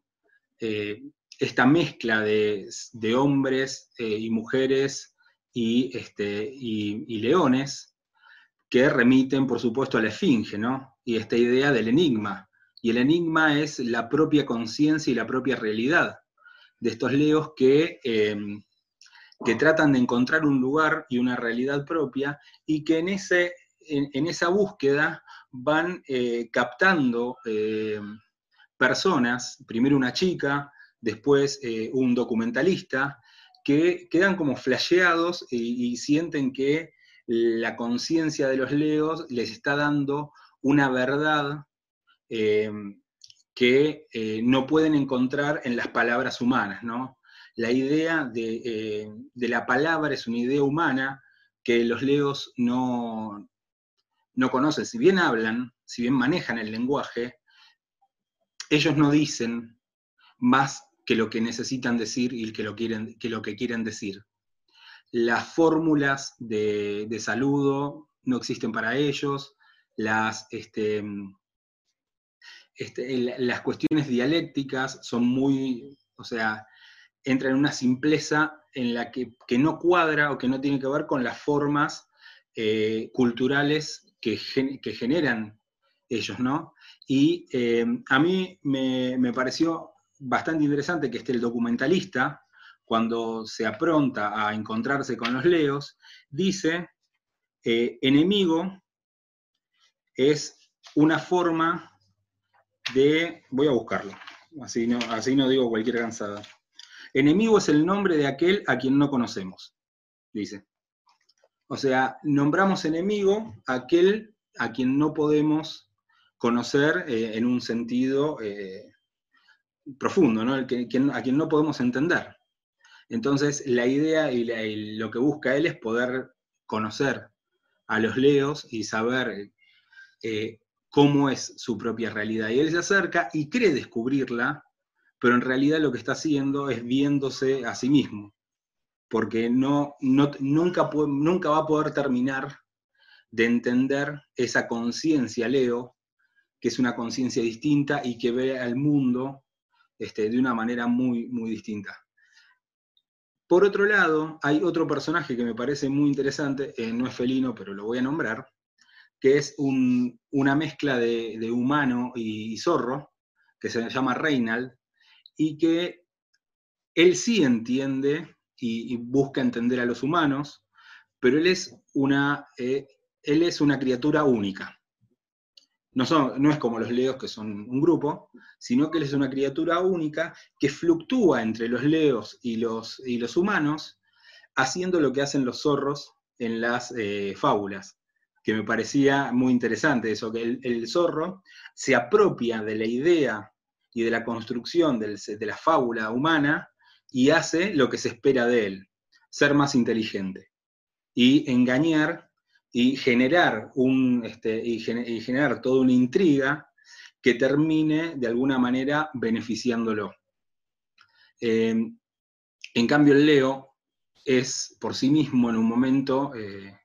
S4: eh, esta mezcla de, hombres y mujeres y, este, y, leones que remiten, por supuesto, a la esfinge, ¿no? Y esta idea del enigma. Y el enigma es la propia conciencia y la propia realidad de estos leos que, em, que tratan de encontrar un lugar y una realidad propia y que en, ese, en, esa búsqueda van eh, captando em, personas, primero una chica, después eh, un documentalista, que quedan como flasheados y sienten que la conciencia de los leos les está dando una verdad eh, que eh, no pueden encontrar en las palabras humanas, ¿no? La idea eh, de, la palabra es una idea humana que los leos no, no conocen. Si bien hablan, si bien manejan el lenguaje, ellos no dicen más que lo que necesitan decir y que lo, quieren, que, lo que quieren decir. Las fórmulas de, de saludo no existen para ellos, las, este, este, las cuestiones dialécticas son muy, o sea, entra en una simpleza en la que, no cuadra o que no tiene que ver con las formas eh, culturales que, generan ellos, ¿no? Y eh, a mí me, pareció bastante interesante que esté el documentalista, cuando se apronta a encontrarse con los leos, dice, eh, enemigo es una forma de, voy a buscarlo, así no, así no digo cualquier cansada. Enemigo es el nombre de aquel a quien no conocemos, dice. O sea, nombramos enemigo aquel a quien no podemos conocer eh, en un sentido eh, profundo, ¿no? a quien no podemos entender. Entonces, la idea y, lo que busca él es poder conocer a los leos y saber eh, cómo es su propia realidad. Y él se acerca y cree descubrirla pero en realidad lo que está haciendo es viéndose a sí mismo, porque no, nunca, nunca va a poder terminar de entender esa conciencia, Leo, que es una conciencia distinta y que ve al mundo este, de una manera muy, muy distinta. Por otro lado, hay otro personaje que me parece muy interesante, eh, no es felino, pero lo voy a nombrar, que es una mezcla de, humano y, zorro, que se llama Reinald, y que él sí entiende y, busca entender a los humanos, pero él es una, eh, él es una criatura única. No, son, no es como los leos que son un grupo, sino que él es una criatura única que fluctúa entre los leos y los, y los humanos, haciendo lo que hacen los zorros en las eh, fábulas, que me parecía muy interesante eso, que el, zorro se apropia de la idea y de la construcción de la fábula humana y hace lo que se espera de él, ser más inteligente y engañar y generar, un, este, y, generar toda una intriga que termine de alguna manera beneficiándolo. Em, en cambio, el Leo es por sí mismo en un momento, eh,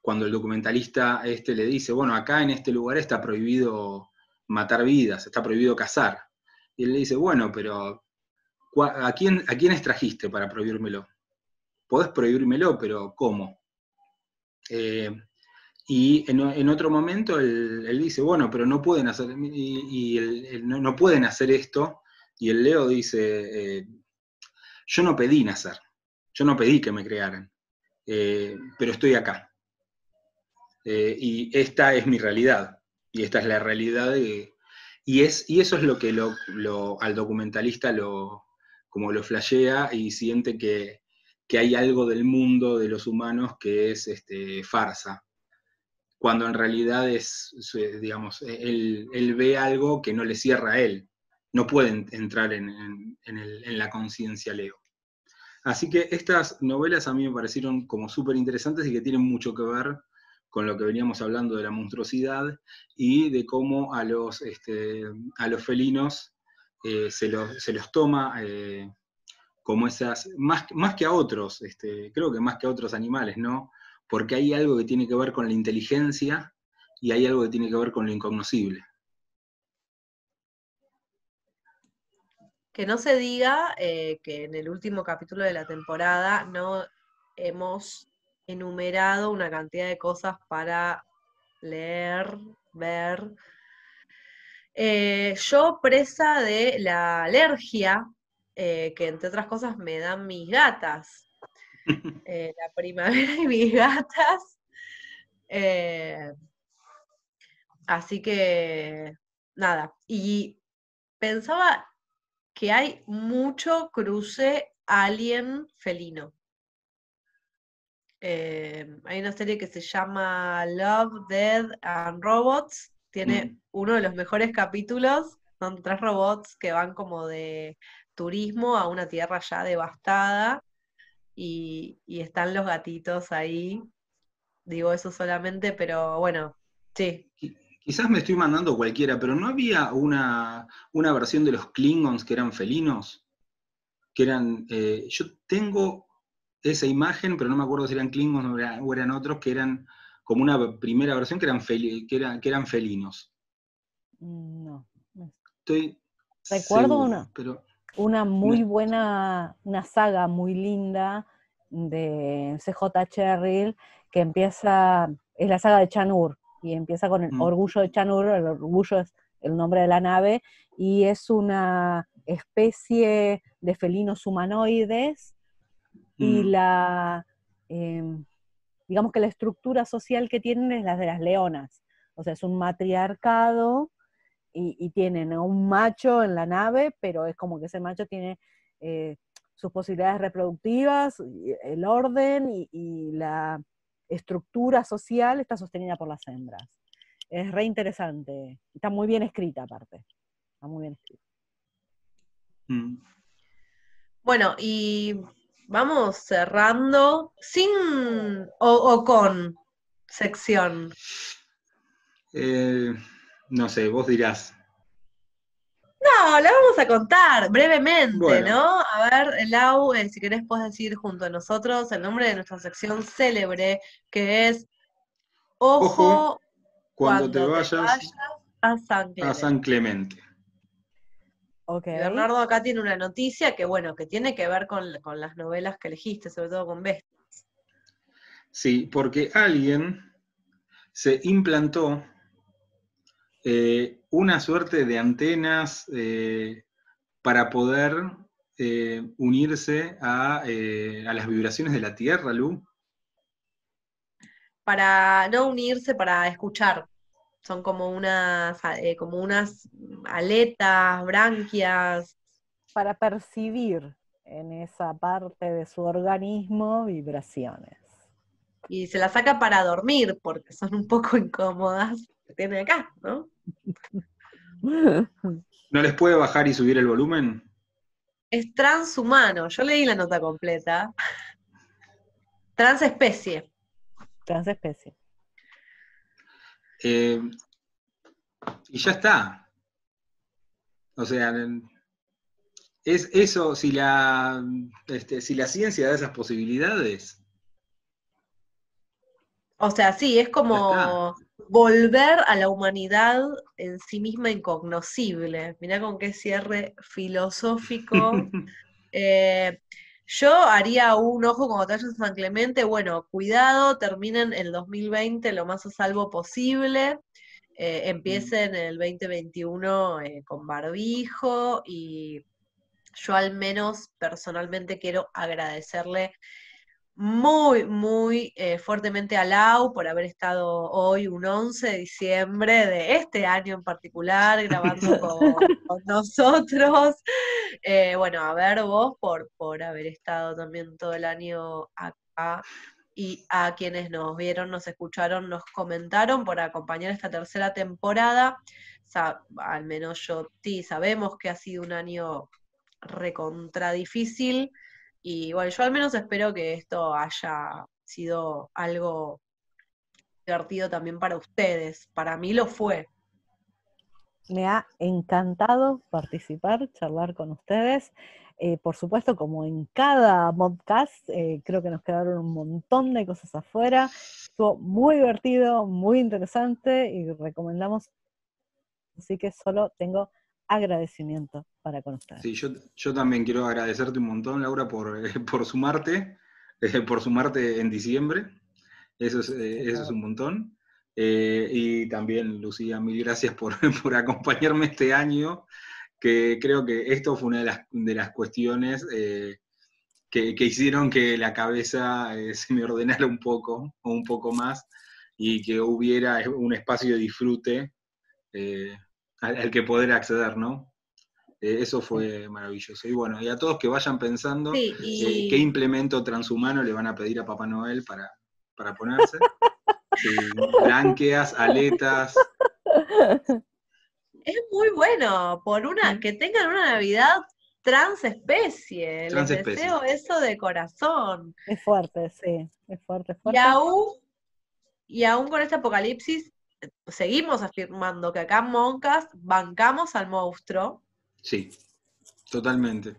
S4: cuando el documentalista este le dice, bueno, acá en este lugar está prohibido matar vidas, está prohibido cazar. Y él le dice, bueno, pero ¿a quién, ¿a quién extrajiste para prohibírmelo? Podés prohibírmelo, pero ¿cómo? Eh, y en, otro momento él, dice, bueno, pero no pueden hacer, y, no, pueden hacer esto, y el Leo dice, eh, yo no pedí nacer, yo no pedí que me crearan, eh, pero estoy acá. y esta es mi realidad. Y esta es la realidad. y, es, y eso es lo que lo, al documentalista lo, como lo flashea y siente que, hay algo del mundo de los humanos que es este, farsa. Cuando en realidad es, digamos, él, ve algo que no le cierra a él. No puede entrar en, en la conciencia Leo. Así que estas novelas a mí me parecieron como súper interesantes y que tienen mucho que ver con lo que veníamos hablando de la monstruosidad y de cómo a los, este, a los felinos eh, se, los, toma eh, como esas, más, más que a otros, este, creo que más que a otros animales, ¿no? Porque hay algo que tiene que ver con la inteligencia y hay algo que tiene que ver con lo incognoscible.
S3: Que no se diga eh, que en el último capítulo de la temporada no hemos enumerado una cantidad de cosas para leer, ver. Eh, yo presa de la alergia, eh, que entre otras cosas me dan mis gatas. Eh, la primavera y mis gatas. así que, nada. Y pensaba que hay mucho cruce alien felino. Eh, hay una serie que se llama Love, Dead and Robots. Tiene mm. uno de los mejores capítulos. Son tres robots que van como de turismo a una tierra ya devastada. Y, están los gatitos ahí. Digo eso solamente, pero bueno, sí.
S4: Quizás me estoy mandando cualquiera, pero ¿no había una, una versión de los Klingons que eran felinos? Que eran. Eh, yo tengo esa imagen, pero no me acuerdo si eran Klingons o, eran otros, que eran como una primera versión que eran, que eran, que eran felinos.
S5: Mm, No. no.
S4: Estoy.
S5: Recuerdo
S4: seguro,
S5: una.
S4: Pero
S5: Una muy
S4: No.
S5: buena, una saga muy linda de CJ Cherrill que empieza, es la saga de Chanur, y empieza con el
S4: Mm.
S5: orgullo de Chanur, el orgullo es el nombre de la nave, y es una especie de felinos humanoides y
S4: mm,
S5: la, em, digamos que la estructura social que tienen es la de las leonas. O sea, es un matriarcado y, y tienen a un macho en la nave, pero es como que ese macho tiene eh, sus posibilidades reproductivas, el orden y, y la estructura social está sostenida por las hembras. Es re interesante. Está muy bien escrita aparte. Está muy bien escrita.
S4: mm.
S3: Bueno, y vamos cerrando sin o, o con sección.
S4: Eh, no sé, vos dirás.
S3: No, la vamos a contar brevemente,
S4: Bueno.
S3: ¿no? A ver, Lau, eh, si querés puedes decir junto a nosotros el nombre de nuestra sección célebre, que es Ojo,
S4: Ojo, Cuando, te vayas
S3: a San
S4: a
S3: Clemente.
S4: San Clemente.
S5: Ok.
S3: Y Bernardo acá tiene una noticia que, bueno, que tiene que ver con, con las novelas que elegiste, sobre todo con Best.
S4: Sí, porque alguien se implantó eh, una suerte de antenas eh, para poder eh, unirse a, eh, a las vibraciones de la Tierra, Lu.
S3: Para no unirse, para escuchar. Son como unas, eh, como unas aletas, branquias.
S5: Para percibir en esa parte de su organismo vibraciones.
S3: Y se las saca para dormir, porque son un poco incómodas. Que tiene acá, ¿no?
S4: ¿No les puede bajar y subir el volumen?
S3: Es transhumano. Yo leí la nota completa. Transespecie.
S5: Transespecie.
S4: Eh, y ya está. O sea, es eso, si la, este, si la ciencia da esas posibilidades,
S3: O sea, sí, es como volver a la humanidad en sí misma incognoscible. Mirá con qué cierre filosófico. Eh, yo haría un ojo cuando te vayas a San Clemente, bueno, cuidado, terminen el 2020 lo más a salvo posible, eh, empiecen el 2021 eh, con barbijo y yo al menos personalmente quiero agradecerle muy, muy eh, fuertemente a Lau por haber estado hoy, un 11 de diciembre de este año en particular, grabando con, con nosotros. Eh, bueno, a ver vos por, por haber estado también todo el año acá y a quienes nos vieron, nos escucharon, nos comentaron por acompañar esta tercera temporada. Al menos yo, sí, sabemos que ha sido un año recontra difícil. Y bueno, yo al menos espero que esto haya sido algo divertido también para ustedes. Para mí lo fue.
S5: Me ha encantado participar, charlar con ustedes. Eh, por supuesto, como en cada podcast, eh, creo que nos quedaron un montón de cosas afuera. Estuvo muy divertido, muy interesante y recomendamos. Así que solo tengo agradecimiento para con ustedes.
S4: Sí, yo, yo también quiero agradecerte un montón, Laura, por, eh, por sumarte, eh, por sumarte en diciembre. Eso es, eh, eso es un montón. Y también, Lucía, mil gracias por, por acompañarme este año, que creo que esto fue una de las, de las cuestiones que, que hicieron que la cabeza se me ordenara un poco, o un poco más, y que hubiera un espacio de disfrute al, al que poder acceder, ¿no? Eh, eso fue maravilloso. Y bueno, y a todos que vayan pensando
S3: Sí,
S4: eh,
S3: y
S4: qué implemento transhumano le van a pedir a Papá Noel para, para ponerse. Sí, branquias, aletas.
S3: es muy bueno por una que tengan una Navidad transespecie. Les
S4: Transespecie.
S3: deseo eso de corazón.
S5: Es fuerte, sí, es fuerte, es
S3: Y
S5: fuerte.
S3: aún, y aún con este apocalipsis, seguimos afirmando que acá en Moncast bancamos al monstruo
S4: Sí, totalmente.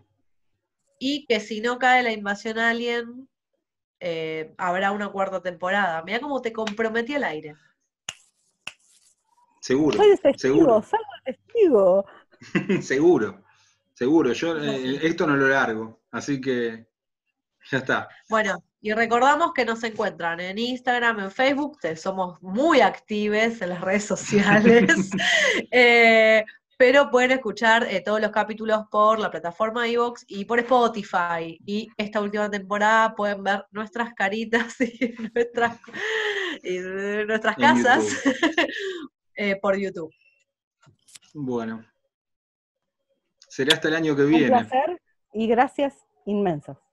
S3: y que si no cae la invasión alien, eh, habrá una cuarta temporada. Mira cómo te comprometí al aire.
S4: Seguro.
S5: Soy testigo,
S4: seguro.
S5: salgo de testigo.
S4: seguro. Seguro. Yo eh, esto no lo largo. Así que ya está.
S3: Bueno, y recordamos que nos encuentran en Instagram, en Facebook, somos muy actives en las redes sociales. Eh, pero pueden escuchar eh, todos los capítulos por la plataforma iVoox y por Spotify. Y esta última temporada pueden ver nuestras caritas y nuestras, y nuestras casas eh, por YouTube.
S4: Bueno. Será hasta el año que
S5: Un
S4: viene.
S5: placer y gracias inmensas.